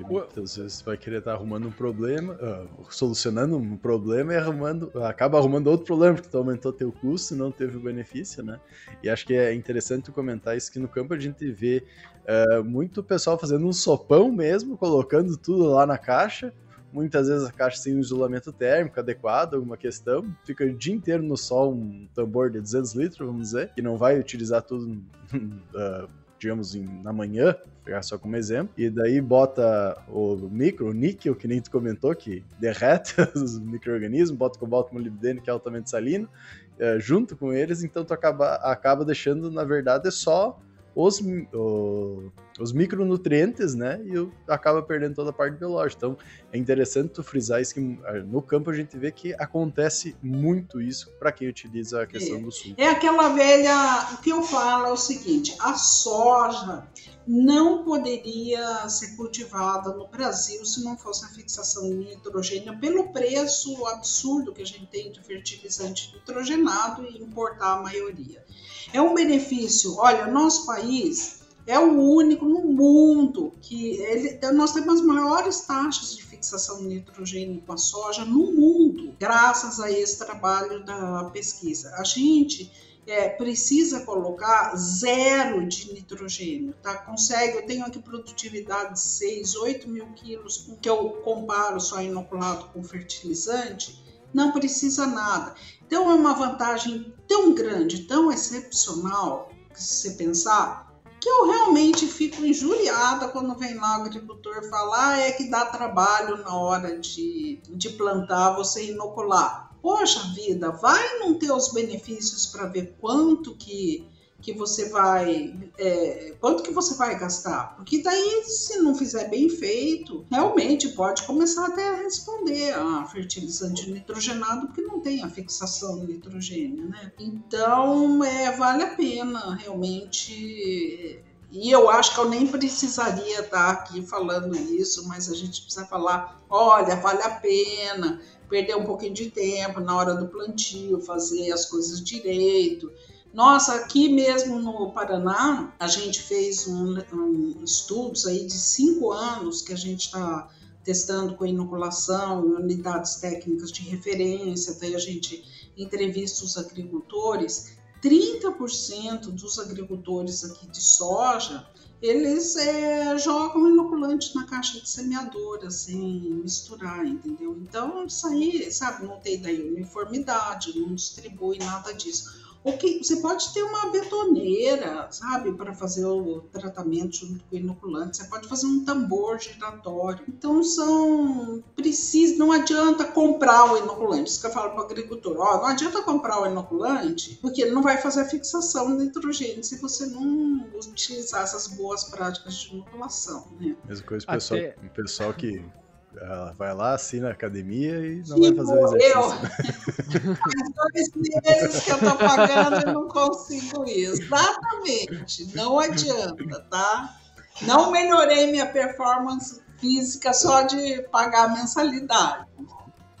Muitas vezes vai querer estar tá arrumando um problema, uh, solucionando um problema e arrumando, acaba arrumando outro problema, porque tu aumentou teu custo e não teve o benefício, né? E acho que é interessante comentar isso, que no campo a gente vê uh, muito pessoal fazendo um sopão mesmo, colocando tudo lá na caixa, Muitas vezes a caixa sem um isolamento térmico adequado, alguma questão. Fica o dia inteiro no sol um tambor de 200 litros, vamos dizer, que não vai utilizar tudo, uh, digamos, em, na manhã, pegar só como exemplo. E daí bota o micro, o níquel, que nem tu comentou, que derrete os micro-organismos, bota cobalto molibdênio, que é altamente salino, uh, junto com eles, então tu acaba, acaba deixando, na verdade, só os, os micronutrientes, né? E acaba perdendo toda a parte biológica. Então, é interessante tu frisar isso que ah, no campo a gente vê que acontece muito isso para quem utiliza a questão é, do sul. É aquela velha. O que eu falo é o seguinte: a soja não poderia ser cultivada no Brasil se não fosse a fixação de nitrogênio pelo preço absurdo que a gente tem de fertilizante nitrogenado e importar a maioria. É um benefício. Olha, nosso país é o único no mundo que ele, nós temos as maiores taxas de fixação de nitrogênio com a soja no mundo, graças a esse trabalho da pesquisa. A gente é, precisa colocar zero de nitrogênio, tá? Consegue, eu tenho aqui produtividade de 6, 8 mil quilos, que eu comparo só inoculado com fertilizante, não precisa nada. Então é uma vantagem tão grande, tão excepcional, que se você pensar, que eu realmente fico injuriada quando vem lá o agricultor falar ah, é que dá trabalho na hora de, de plantar, você inocular. Poxa vida, vai não ter os benefícios para ver quanto que que você vai é, quanto que você vai gastar? Porque daí se não fizer bem feito realmente pode começar até a responder a fertilizante nitrogenado porque não tem a fixação do nitrogênio né? Então é vale a pena realmente. E eu acho que eu nem precisaria estar aqui falando isso, mas a gente precisa falar: olha, vale a pena perder um pouquinho de tempo na hora do plantio, fazer as coisas direito. Nossa, aqui mesmo no Paraná, a gente fez um, um estudos aí de cinco anos que a gente está testando com inoculação, unidades técnicas de referência, daí a gente entrevista os agricultores. 30% dos agricultores aqui de soja, eles é, jogam inoculante na caixa de semeadora sem misturar, entendeu? Então, isso aí, sabe, não tem daí uniformidade, não distribui nada disso. O que você pode ter uma betoneira, sabe, para fazer o tratamento junto com o inoculante. Você pode fazer um tambor giratório. Então são precisa, não adianta comprar o inoculante. Isso que eu falo para o agricultor, ó, não adianta comprar o inoculante, porque ele não vai fazer a fixação de nitrogênio se você não utilizar essas boas práticas de inoculação, né? Mesma coisa o pessoal, Até... pessoal que ela vai lá, assina a academia e não tipo, vai fazer o exercício. Eu, faz dois meses que eu tô pagando e não consigo isso. Exatamente. Não adianta, tá? Não melhorei minha performance física só de pagar a mensalidade.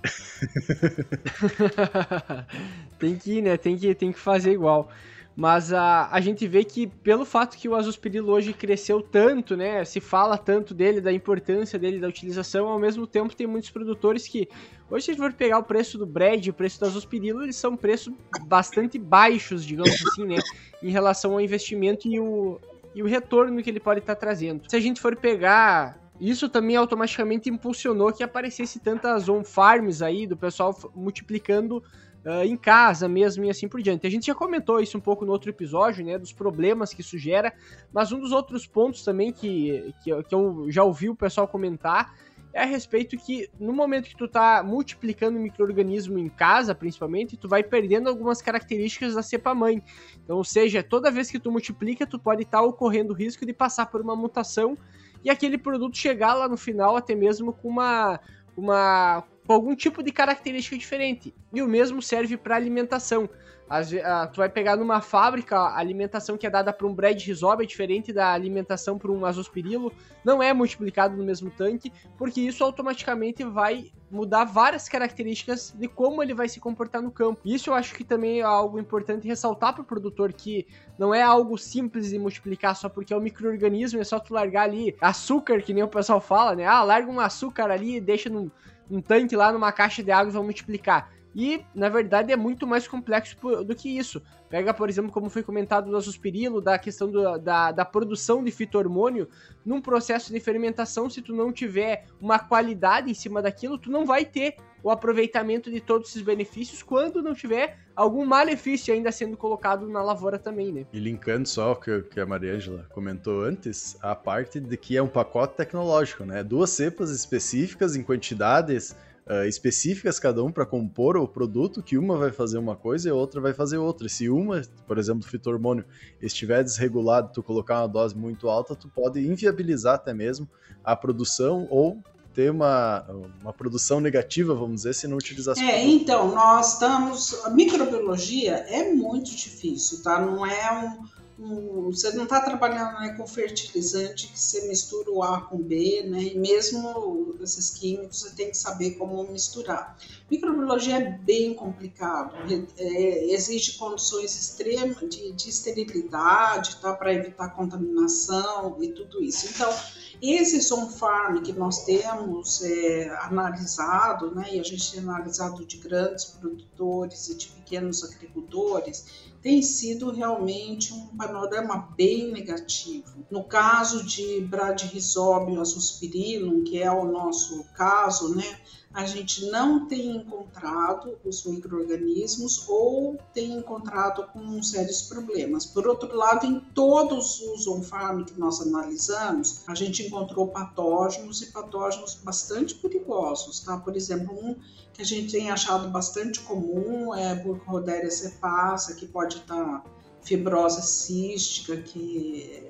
tem que ir, né? Tem que, tem que fazer igual. Mas a, a gente vê que pelo fato que o azospirilo hoje cresceu tanto, né, se fala tanto dele, da importância dele, da utilização, ao mesmo tempo tem muitos produtores que, hoje se a gente for pegar o preço do bread, o preço do azospirilo, eles são preços bastante baixos, digamos assim, né, em relação ao investimento e o, e o retorno que ele pode estar tá trazendo. Se a gente for pegar isso também automaticamente impulsionou que aparecesse tantas on-farms aí, do pessoal multiplicando uh, em casa mesmo e assim por diante. A gente já comentou isso um pouco no outro episódio, né, dos problemas que isso gera, mas um dos outros pontos também que, que, que eu já ouvi o pessoal comentar é a respeito que no momento que tu tá multiplicando microorganismo em casa, principalmente, tu vai perdendo algumas características da cepa mãe. Então, ou seja, toda vez que tu multiplica, tu pode estar tá ocorrendo o risco de passar por uma mutação e aquele produto chegar lá no final até mesmo com uma uma com algum tipo de característica diferente. E o mesmo serve para alimentação. As, a, tu vai pegar numa fábrica a alimentação que é dada para um bread rhizobium é diferente da alimentação para um azospirilo, não é multiplicado no mesmo tanque, porque isso automaticamente vai mudar várias características de como ele vai se comportar no campo. Isso eu acho que também é algo importante ressaltar para o produtor que não é algo simples de multiplicar só porque é um microorganismo, é só tu largar ali açúcar, que nem o pessoal fala, né? Ah, larga um açúcar ali e deixa num um tanque lá numa caixa de água e vão multiplicar. E, na verdade, é muito mais complexo do que isso. Pega, por exemplo, como foi comentado do azospirilo, da questão do, da, da produção de fito-hormônio, num processo de fermentação, se tu não tiver uma qualidade em cima daquilo, tu não vai ter o aproveitamento de todos esses benefícios quando não tiver algum malefício ainda sendo colocado na lavoura também, né? E linkando só o que, que a Mariângela comentou antes, a parte de que é um pacote tecnológico, né? Duas cepas específicas em quantidades uh, específicas cada um para compor o produto, que uma vai fazer uma coisa e a outra vai fazer outra. Se uma, por exemplo, o fito-hormônio, estiver desregulado, tu colocar uma dose muito alta, tu pode inviabilizar até mesmo a produção ou ter uma, uma produção negativa, vamos dizer, se não utilizar É, então, nós estamos. A microbiologia é muito difícil, tá? Não é um você não está trabalhando né, com fertilizante que você mistura o A com B, né? E mesmo esses químicos você tem que saber como misturar. Microbiologia é bem complicado, é, exige condições extremas de, de esterilidade, tá? Para evitar contaminação e tudo isso. Então, esse on-farm que nós temos é, analisado, né? E a gente tem analisado de grandes produtores e de pequenos agricultores tem sido realmente um panorama bem negativo. No caso de Bradyrhizobio azospirillum, que é o nosso caso, né, a gente não tem encontrado os micro-organismos ou tem encontrado com sérios problemas. Por outro lado, em todos os on-farm que nós analisamos, a gente encontrou patógenos e patógenos bastante perigosos, tá? Por exemplo, um que a gente tem achado bastante comum é Burkholderia cepaça, que pode estar fibrose cística, que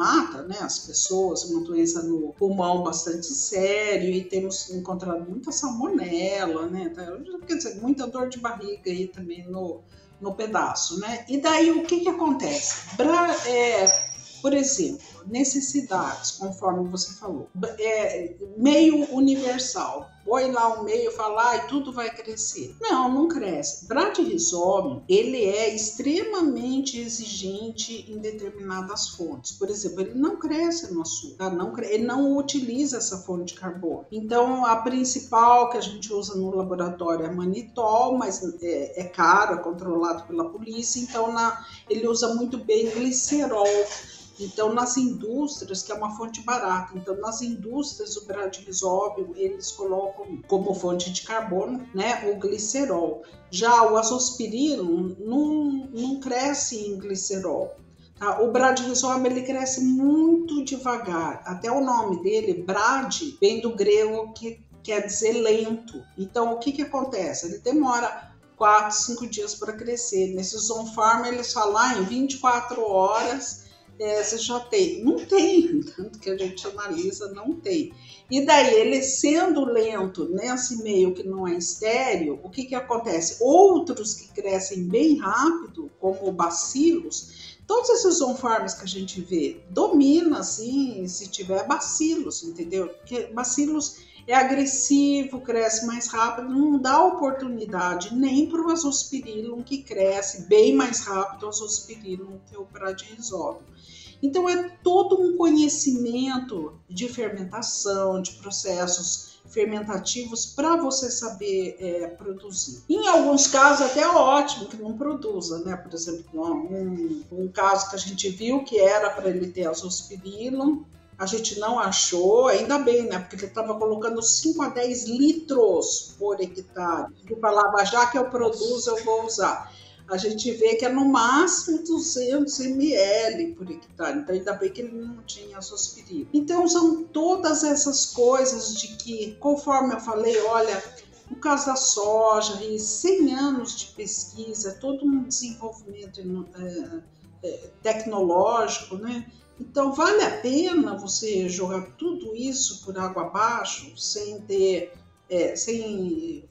mata né, as pessoas, uma doença no pulmão bastante sério e temos encontrado muita salmonela, né? Tá, quer dizer, muita dor de barriga aí também no, no pedaço, né? E daí o que que acontece? Bra é, por exemplo, necessidades, conforme você falou, é, meio universal põe lá um meio, fala, e tudo vai crescer. Não, não cresce. Bradyrhizome, ele é extremamente exigente em determinadas fontes. Por exemplo, ele não cresce no açúcar, não, ele não utiliza essa fonte de carbono. Então, a principal que a gente usa no laboratório é manitol, mas é, é caro, é controlado pela polícia, então na, ele usa muito bem glicerol então, nas indústrias, que é uma fonte barata, então nas indústrias o bradyrhizóbio eles colocam como fonte de carbono, né, o glicerol. Já o azospirilo não, não cresce em glicerol. Tá? O bradyrhizoma ele cresce muito devagar. Até o nome dele, brad, vem do grego que quer dizer lento. Então, o que que acontece? Ele demora 4, 5 dias para crescer. Nesses on-farm, eles falam ah, em 24 horas você já tem. Não tem, tanto que a gente analisa, não tem. E daí, ele sendo lento nesse meio que não é estéreo, o que, que acontece? Outros que crescem bem rápido, como bacilos, todos esses on-farms que a gente vê, domina, assim, se tiver bacilos, entendeu? Porque bacilos é agressivo, cresce mais rápido, não dá oportunidade nem para o azospirillum que cresce bem mais rápido o azospirillum que o bradyrhizóbio. Então é todo um conhecimento de fermentação, de processos fermentativos para você saber é, produzir. Em alguns casos até é ótimo que não produza, né? Por exemplo, um, um caso que a gente viu que era para ele ter azospirillum, a gente não achou, ainda bem, né? Porque ele estava colocando 5 a 10 litros por hectare. Ele falava, já que eu produzo, eu vou usar a gente vê que é no máximo 200 ml por hectare. Então, ainda bem que ele não tinha azospirina. Então, são todas essas coisas de que, conforme eu falei, olha, no caso da soja, e 100 anos de pesquisa, todo um desenvolvimento é, é, tecnológico, né? Então, vale a pena você jogar tudo isso por água abaixo, sem ter, é, sem,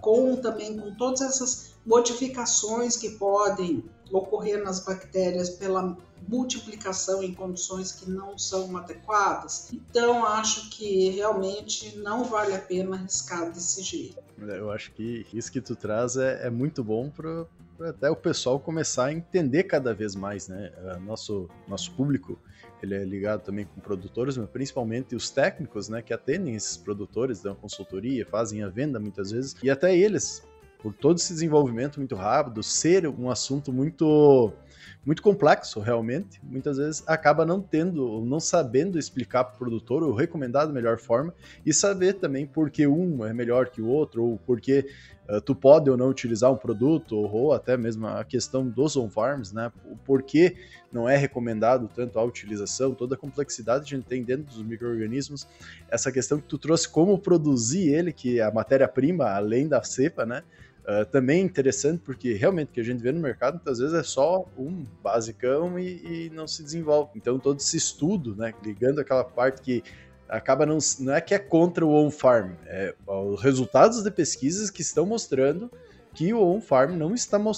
com também com todas essas modificações que podem ocorrer nas bactérias pela multiplicação em condições que não são adequadas. Então, acho que realmente não vale a pena arriscar desse jeito. Eu acho que isso que tu traz é, é muito bom para até o pessoal começar a entender cada vez mais, né? Nosso, nosso público, ele é ligado também com produtores, mas principalmente os técnicos, né, que atendem esses produtores, dão consultoria, fazem a venda muitas vezes, e até eles por todo esse desenvolvimento muito rápido, ser um assunto muito muito complexo realmente, muitas vezes acaba não tendo, não sabendo explicar para o produtor o recomendado melhor forma e saber também por que um é melhor que o outro ou por que tu pode ou não utilizar um produto ou até mesmo a questão dos on-farms, né? O porquê não é recomendado tanto a utilização, toda a complexidade que a gente tem dentro dos micro-organismos, essa questão que tu trouxe como produzir ele, que é a matéria-prima, além da cepa, né? Uh, também interessante porque realmente o que a gente vê no mercado muitas vezes é só um basicão e, e, não se desenvolve. Então todo esse estudo, né, ligando aquela parte que acaba não, não é que é contra o on-farm, é os resultados de pesquisas que estão mostrando que o on-farm não está uh,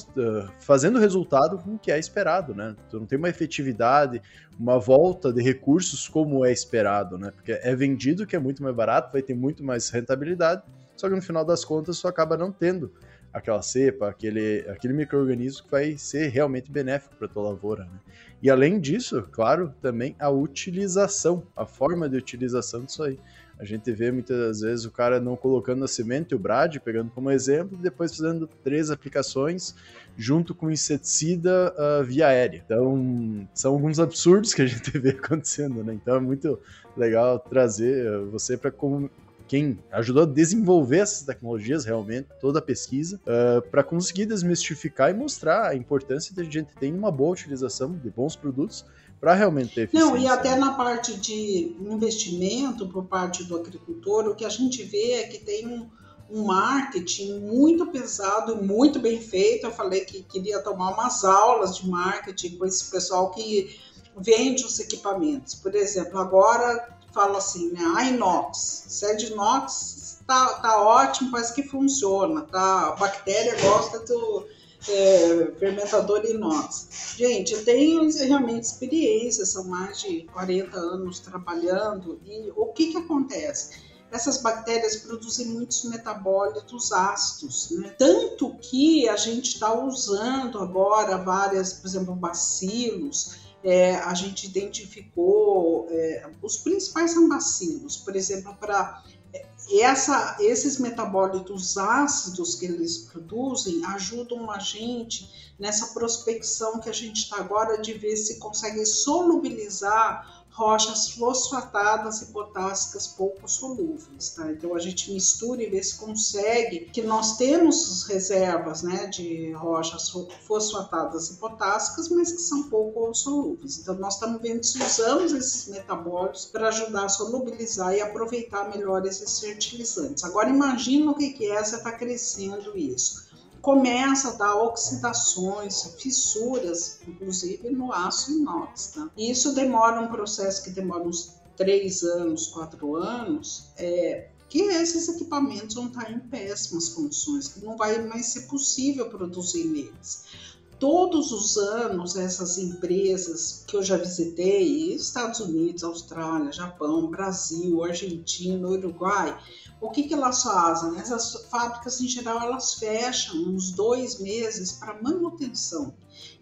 fazendo resultado com o que é esperado, né? Então não tem uma efetividade, uma volta de recursos como é esperado, né? Porque é vendido que é muito mais barato, vai ter muito mais rentabilidade, só que no final das contas só acaba não tendo aquela cepa, aquele, aquele microorganismo que vai ser realmente benéfico para tua lavoura. Né? E além disso, claro, também a utilização, a forma de utilização disso aí. A gente vê muitas vezes o cara não colocando a semente, o brad, pegando como exemplo, e depois fazendo três aplicações junto com inseticida uh, via aérea. Então, são alguns absurdos que a gente vê acontecendo, né? Então é muito legal trazer você para quem ajudou a desenvolver essas tecnologias realmente, toda a pesquisa, uh, para conseguir desmistificar e mostrar a importância que a gente tem uma boa utilização de bons produtos para realmente ter eficiência. Não, e até na parte de investimento por parte do agricultor, o que a gente vê é que tem um, um marketing muito pesado e muito bem feito. Eu falei que queria tomar umas aulas de marketing com esse pessoal que vende os equipamentos. Por exemplo, agora fala assim, né? A inox, se é inox, tá, tá ótimo, parece que funciona, tá? A bactéria gosta do é, fermentador inox. Gente, eu tenho realmente experiência, são mais de 40 anos trabalhando, e o que que acontece? essas bactérias produzem muitos metabólitos ácidos, né? Tanto que a gente está usando agora várias, por exemplo, bacilos, é, a gente identificou é, os principais são bacilos, por exemplo, para essa, esses metabólitos ácidos que eles produzem ajudam a gente nessa prospecção que a gente está agora de ver se consegue solubilizar rochas fosfatadas e potássicas pouco solúveis. Tá? Então a gente mistura e vê se consegue, que nós temos reservas né, de rochas fosfatadas e potássicas, mas que são pouco solúveis. Então nós estamos vendo se usamos esses metabólitos para ajudar a solubilizar e aproveitar melhor esses fertilizantes. Agora imagina o que é você está crescendo isso começa a dar oxidações, fissuras, inclusive no aço inox. Tá? Isso demora um processo que demora uns três anos, quatro anos, é, que esses equipamentos vão estar em péssimas condições, que não vai mais ser possível produzir neles. Todos os anos, essas empresas que eu já visitei, Estados Unidos, Austrália, Japão, Brasil, Argentina, Uruguai, o que, que elas fazem? Essas fábricas, em geral, elas fecham uns dois meses para manutenção.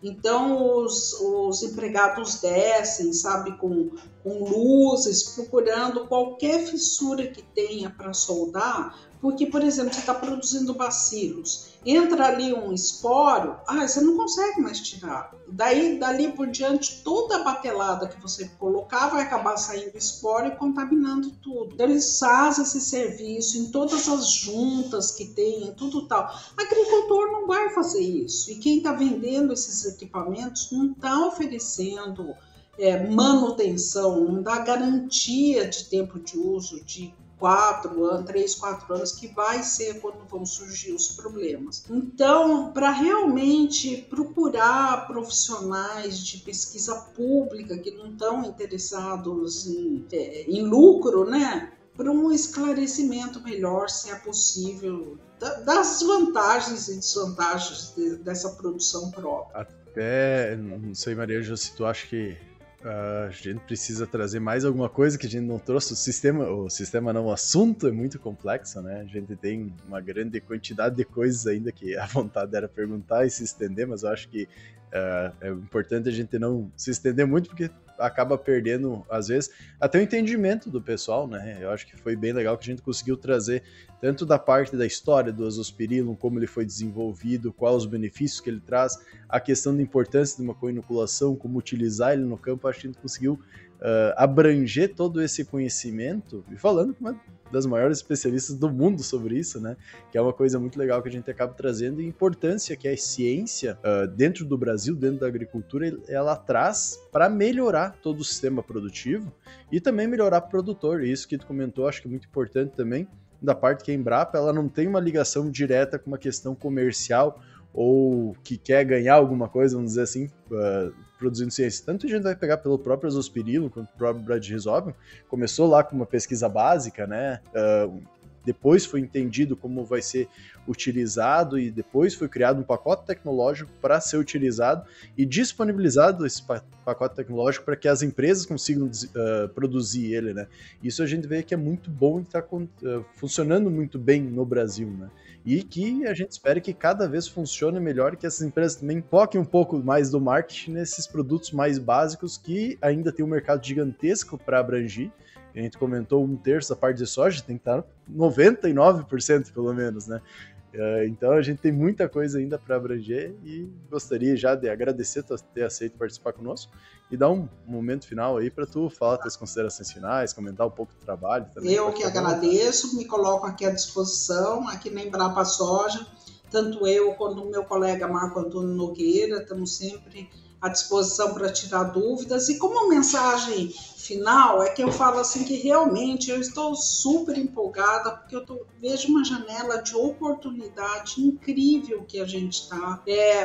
Então, os, os empregados descem, sabe, com, com luzes, procurando qualquer fissura que tenha para soldar, porque, por exemplo, você está produzindo bacilos, entra ali um esporo, ah, você não consegue mais tirar. Daí, dali por diante, toda a batelada que você colocar vai acabar saindo esporo e contaminando tudo. Então, eles fazem esse serviço em todas as juntas que tem, tudo tal. Agricultor não vai fazer isso. E quem está vendendo esses equipamentos não está oferecendo é, manutenção, não dá garantia de tempo de uso, de quatro anos, três, quatro anos, que vai ser quando vão surgir os problemas. Então, para realmente procurar profissionais de pesquisa pública que não estão interessados em, é, em lucro, né? Para um esclarecimento melhor, se é possível, das vantagens e desvantagens dessa produção própria. Até, não sei, Maria, se tu acha que a gente precisa trazer mais alguma coisa que a gente não trouxe. O sistema, o sistema não, o assunto é muito complexo, né? A gente tem uma grande quantidade de coisas ainda que a vontade era perguntar e se estender, mas eu acho que uh, é importante a gente não se estender muito, porque acaba perdendo, às vezes, até o entendimento do pessoal, né? Eu acho que foi bem legal que a gente conseguiu trazer tanto da parte da história do azospirillum, como ele foi desenvolvido, quais os benefícios que ele traz, a questão da importância de uma co-inoculação, como utilizar ele no campo, acho que a gente conseguiu uh, abranger todo esse conhecimento, e falando com uma das maiores especialistas do mundo sobre isso, né? Que é uma coisa muito legal que a gente acaba trazendo e a importância que a ciência uh, dentro do Brasil, dentro da agricultura, ela traz para melhorar todo o sistema produtivo e também melhorar o produtor. Isso que tu comentou, acho que é muito importante também da parte que a Embrapa ela não tem uma ligação direta com uma questão comercial ou que quer ganhar alguma coisa, vamos dizer assim, uh, produzindo ciência. Tanto a gente vai pegar pelo próprio Azospirillum quanto o próprio Brad Rhizobium, começou lá com uma pesquisa básica, né? Uh, depois foi entendido como vai ser utilizado e depois foi criado um pacote tecnológico para ser utilizado e disponibilizado esse pacote tecnológico para que as empresas consigam uh, produzir ele, né? Isso a gente vê que é muito bom e está uh, funcionando muito bem no Brasil, né? E que a gente espera que cada vez funcione melhor e que essas empresas também foquem um pouco mais do marketing nesses produtos mais básicos que ainda tem um mercado gigantesco para abranger a gente comentou um terço da parte de soja, tem que estar 99% pelo menos, né? Uh, então a gente tem muita coisa ainda para abranger e gostaria já de agradecer tu ter aceito participar conosco e dar um momento final aí para tu falar tuas considerações finais, comentar um pouco do trabalho também. Eu que agradeço, me coloco aqui à disposição, aqui na Embrapa Soja, tanto eu quanto o meu colega Marco Antônio Nogueira, estamos sempre à disposição para tirar dúvidas. E como mensagem final, é que eu falo assim que realmente eu estou super empolgada, porque eu tô, vejo uma janela de oportunidade incrível que a gente está é,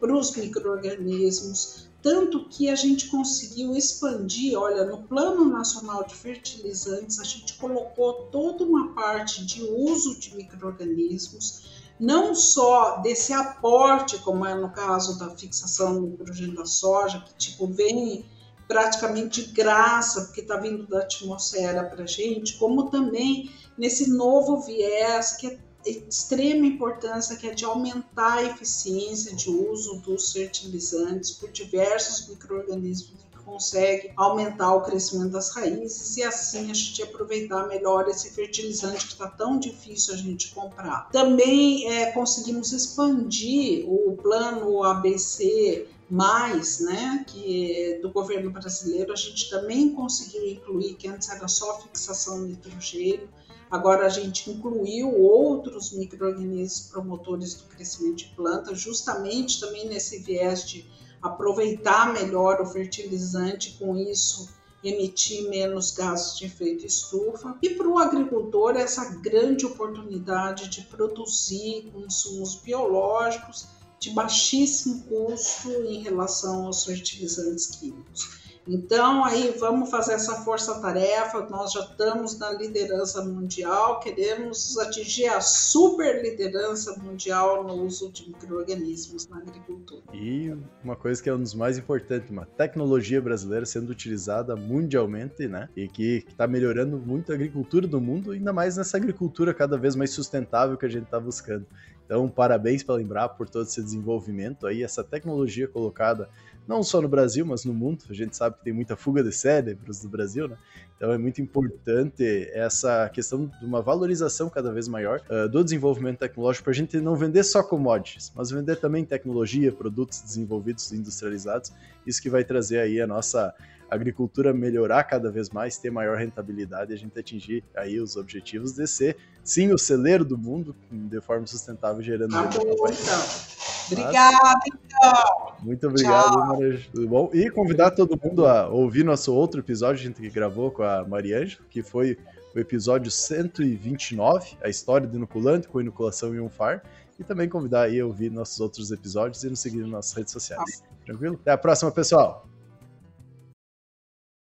para os micro-organismos, tanto que a gente conseguiu expandir, olha, no Plano Nacional de Fertilizantes, a gente colocou toda uma parte de uso de micro-organismos, não só desse aporte, como é no caso da fixação do nitrogênio da soja, que tipo vem praticamente de graça, porque está vindo da atmosfera para a gente, como também nesse novo viés que é extrema importância, que é de aumentar a eficiência de uso dos fertilizantes por diversos micro-organismos consegue aumentar o crescimento das raízes e assim a gente aproveitar melhor esse fertilizante que está tão difícil a gente comprar. Também é, conseguimos expandir o plano ABC mais, né, que do governo brasileiro, a gente também conseguiu incluir, que antes era só fixação de nitrogênio, agora a gente incluiu outros micro-organismos promotores do crescimento de planta, justamente também nesse viés de aproveitar melhor o fertilizante, com isso emitir menos gases de efeito estufa. E para o agricultor, essa grande oportunidade de produzir insumos biológicos de baixíssimo custo em relação aos fertilizantes químicos. Então, aí vamos fazer essa força-tarefa. Nós já estamos na liderança mundial, queremos atingir a super liderança mundial no uso de micro-organismos na agricultura. E uma coisa que é um dos mais importantes, uma tecnologia brasileira sendo utilizada mundialmente, né? E que está melhorando muito a agricultura do mundo, ainda mais nessa agricultura cada vez mais sustentável que a gente está buscando. Então, parabéns pela Embrapa por todo esse desenvolvimento aí, essa tecnologia colocada não só no Brasil, mas no mundo. A gente sabe que tem muita fuga de cérebros no Brasil, né? Então é muito importante essa questão de uma valorização cada vez maior uh, do desenvolvimento tecnológico para a gente não vender só commodities, mas vender também tecnologia, produtos desenvolvidos, industrializados. Isso que vai trazer aí a nossa agricultura melhorar cada vez mais, ter maior rentabilidade e a gente atingir aí os objetivos de ser, sim, o celeiro do mundo de forma sustentável, gerando... Tá bom, então. Obrigada, então. Muito obrigado, Maria. Tudo bom? E convidar todo mundo a ouvir nosso outro episódio, a gente que gravou com a Mariângela, que foi o episódio 129, a história do inoculante com inoculação em um far. E também convidar aí a ouvir nossos outros episódios e nos seguir nas nossas redes sociais. Tranquilo? Até a próxima, pessoal!